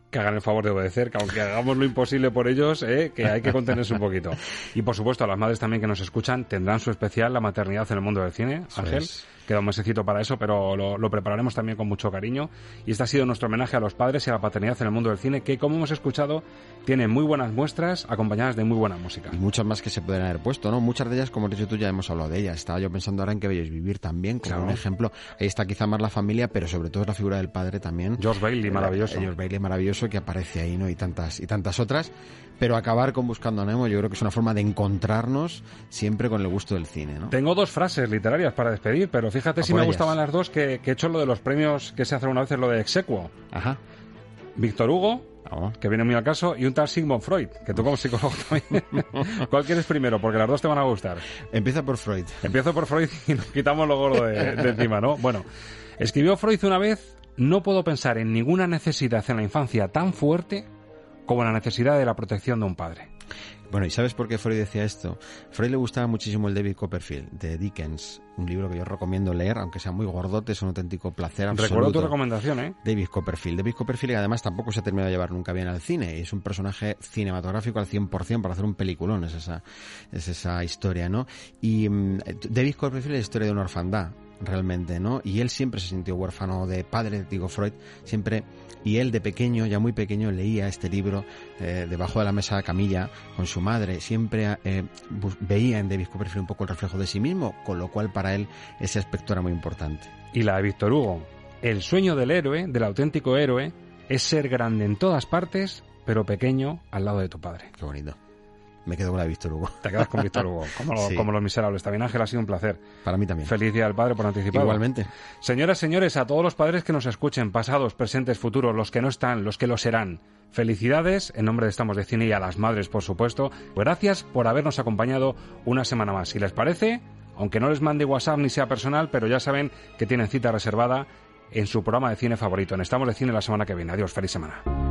S1: que hagan el favor de obedecer, que aunque hagamos lo imposible por ellos, eh, que hay que contenerse un poquito. Y por supuesto, a las madres también que nos escuchan tendrán su especial la maternidad en el mundo del cine, Ángel queda un mesecito para eso, pero lo, prepararemos también con mucho cariño. Y este ha sido nuestro homenaje a los padres y a la paternidad en el mundo del cine, que como hemos escuchado, tiene muy buenas muestras acompañadas de muy buena música.
S30: Y muchas más que se pueden haber puesto, ¿no? Muchas de ellas, como has dicho tú, ya hemos hablado de ellas. Estaba yo pensando ahora en que veis vivir también, como un ejemplo. Ahí está quizá más la familia, pero sobre todo la figura del padre también.
S1: George Bailey, maravilloso.
S30: George Bailey, maravilloso, que aparece ahí, ¿no? Y tantas, y tantas otras pero acabar con Buscando a Nemo yo creo que es una forma de encontrarnos siempre con el gusto del cine. ¿no?
S1: Tengo dos frases literarias para despedir, pero fíjate si me gustaban las dos que, he hecho lo de los premios que se hacen una vez, lo de Exequo.
S30: Ajá.
S1: Víctor Hugo, ah. que viene muy al caso, y un tal Sigmund Freud, que tú como psicólogo también. ¿Cuál quieres primero? Porque las dos te van a gustar.
S30: Empieza por Freud.
S1: Empiezo por Freud y nos quitamos lo gordo de, de encima, ¿no? Bueno, escribió Freud una vez, no puedo pensar en ninguna necesidad en la infancia tan fuerte como la necesidad de la protección de un padre.
S30: Bueno, ¿y sabes por qué Freud decía esto? Freud le gustaba muchísimo el David Copperfield, de Dickens, un libro que yo recomiendo leer, aunque sea muy gordote, es un auténtico placer absoluto.
S1: Recuerdo tu recomendación, ¿eh?
S30: David Copperfield. David Copperfield, además, tampoco se ha terminado de llevar nunca bien al cine. Es un personaje cinematográfico al 100% para hacer un peliculón, es esa, es esa historia, ¿no? Y mm, David Copperfield es la historia de una orfandad realmente, ¿no? Y él siempre se sintió huérfano de padre, digo Freud, siempre, y él de pequeño, ya muy pequeño, leía este libro eh, debajo de la mesa de camilla con su madre, siempre eh, veía en David Copperfield un poco el reflejo de sí mismo, con lo cual para él ese aspecto era muy importante.
S1: Y la de Víctor Hugo, el sueño del héroe, del auténtico héroe, es ser grande en todas partes, pero pequeño al lado de tu padre.
S30: Qué bonito. Me quedo con la de Víctor Hugo.
S1: Te quedas con Víctor Hugo, como, los miserables. También Ángel, ha sido un placer.
S30: Para mí también.
S1: Feliz Día del Padre por anticipado.
S30: Igualmente.
S1: Señoras, señores, a todos los padres que nos escuchen, pasados, presentes, futuros, los que no están, los que lo serán. Felicidades en nombre de Estamos de Cine y a las madres, por supuesto. Gracias por habernos acompañado una semana más. Si les parece, aunque no les mande WhatsApp ni sea personal, pero ya saben que tienen cita reservada en su programa de cine favorito. En Estamos de Cine la semana que viene. Adiós, feliz semana.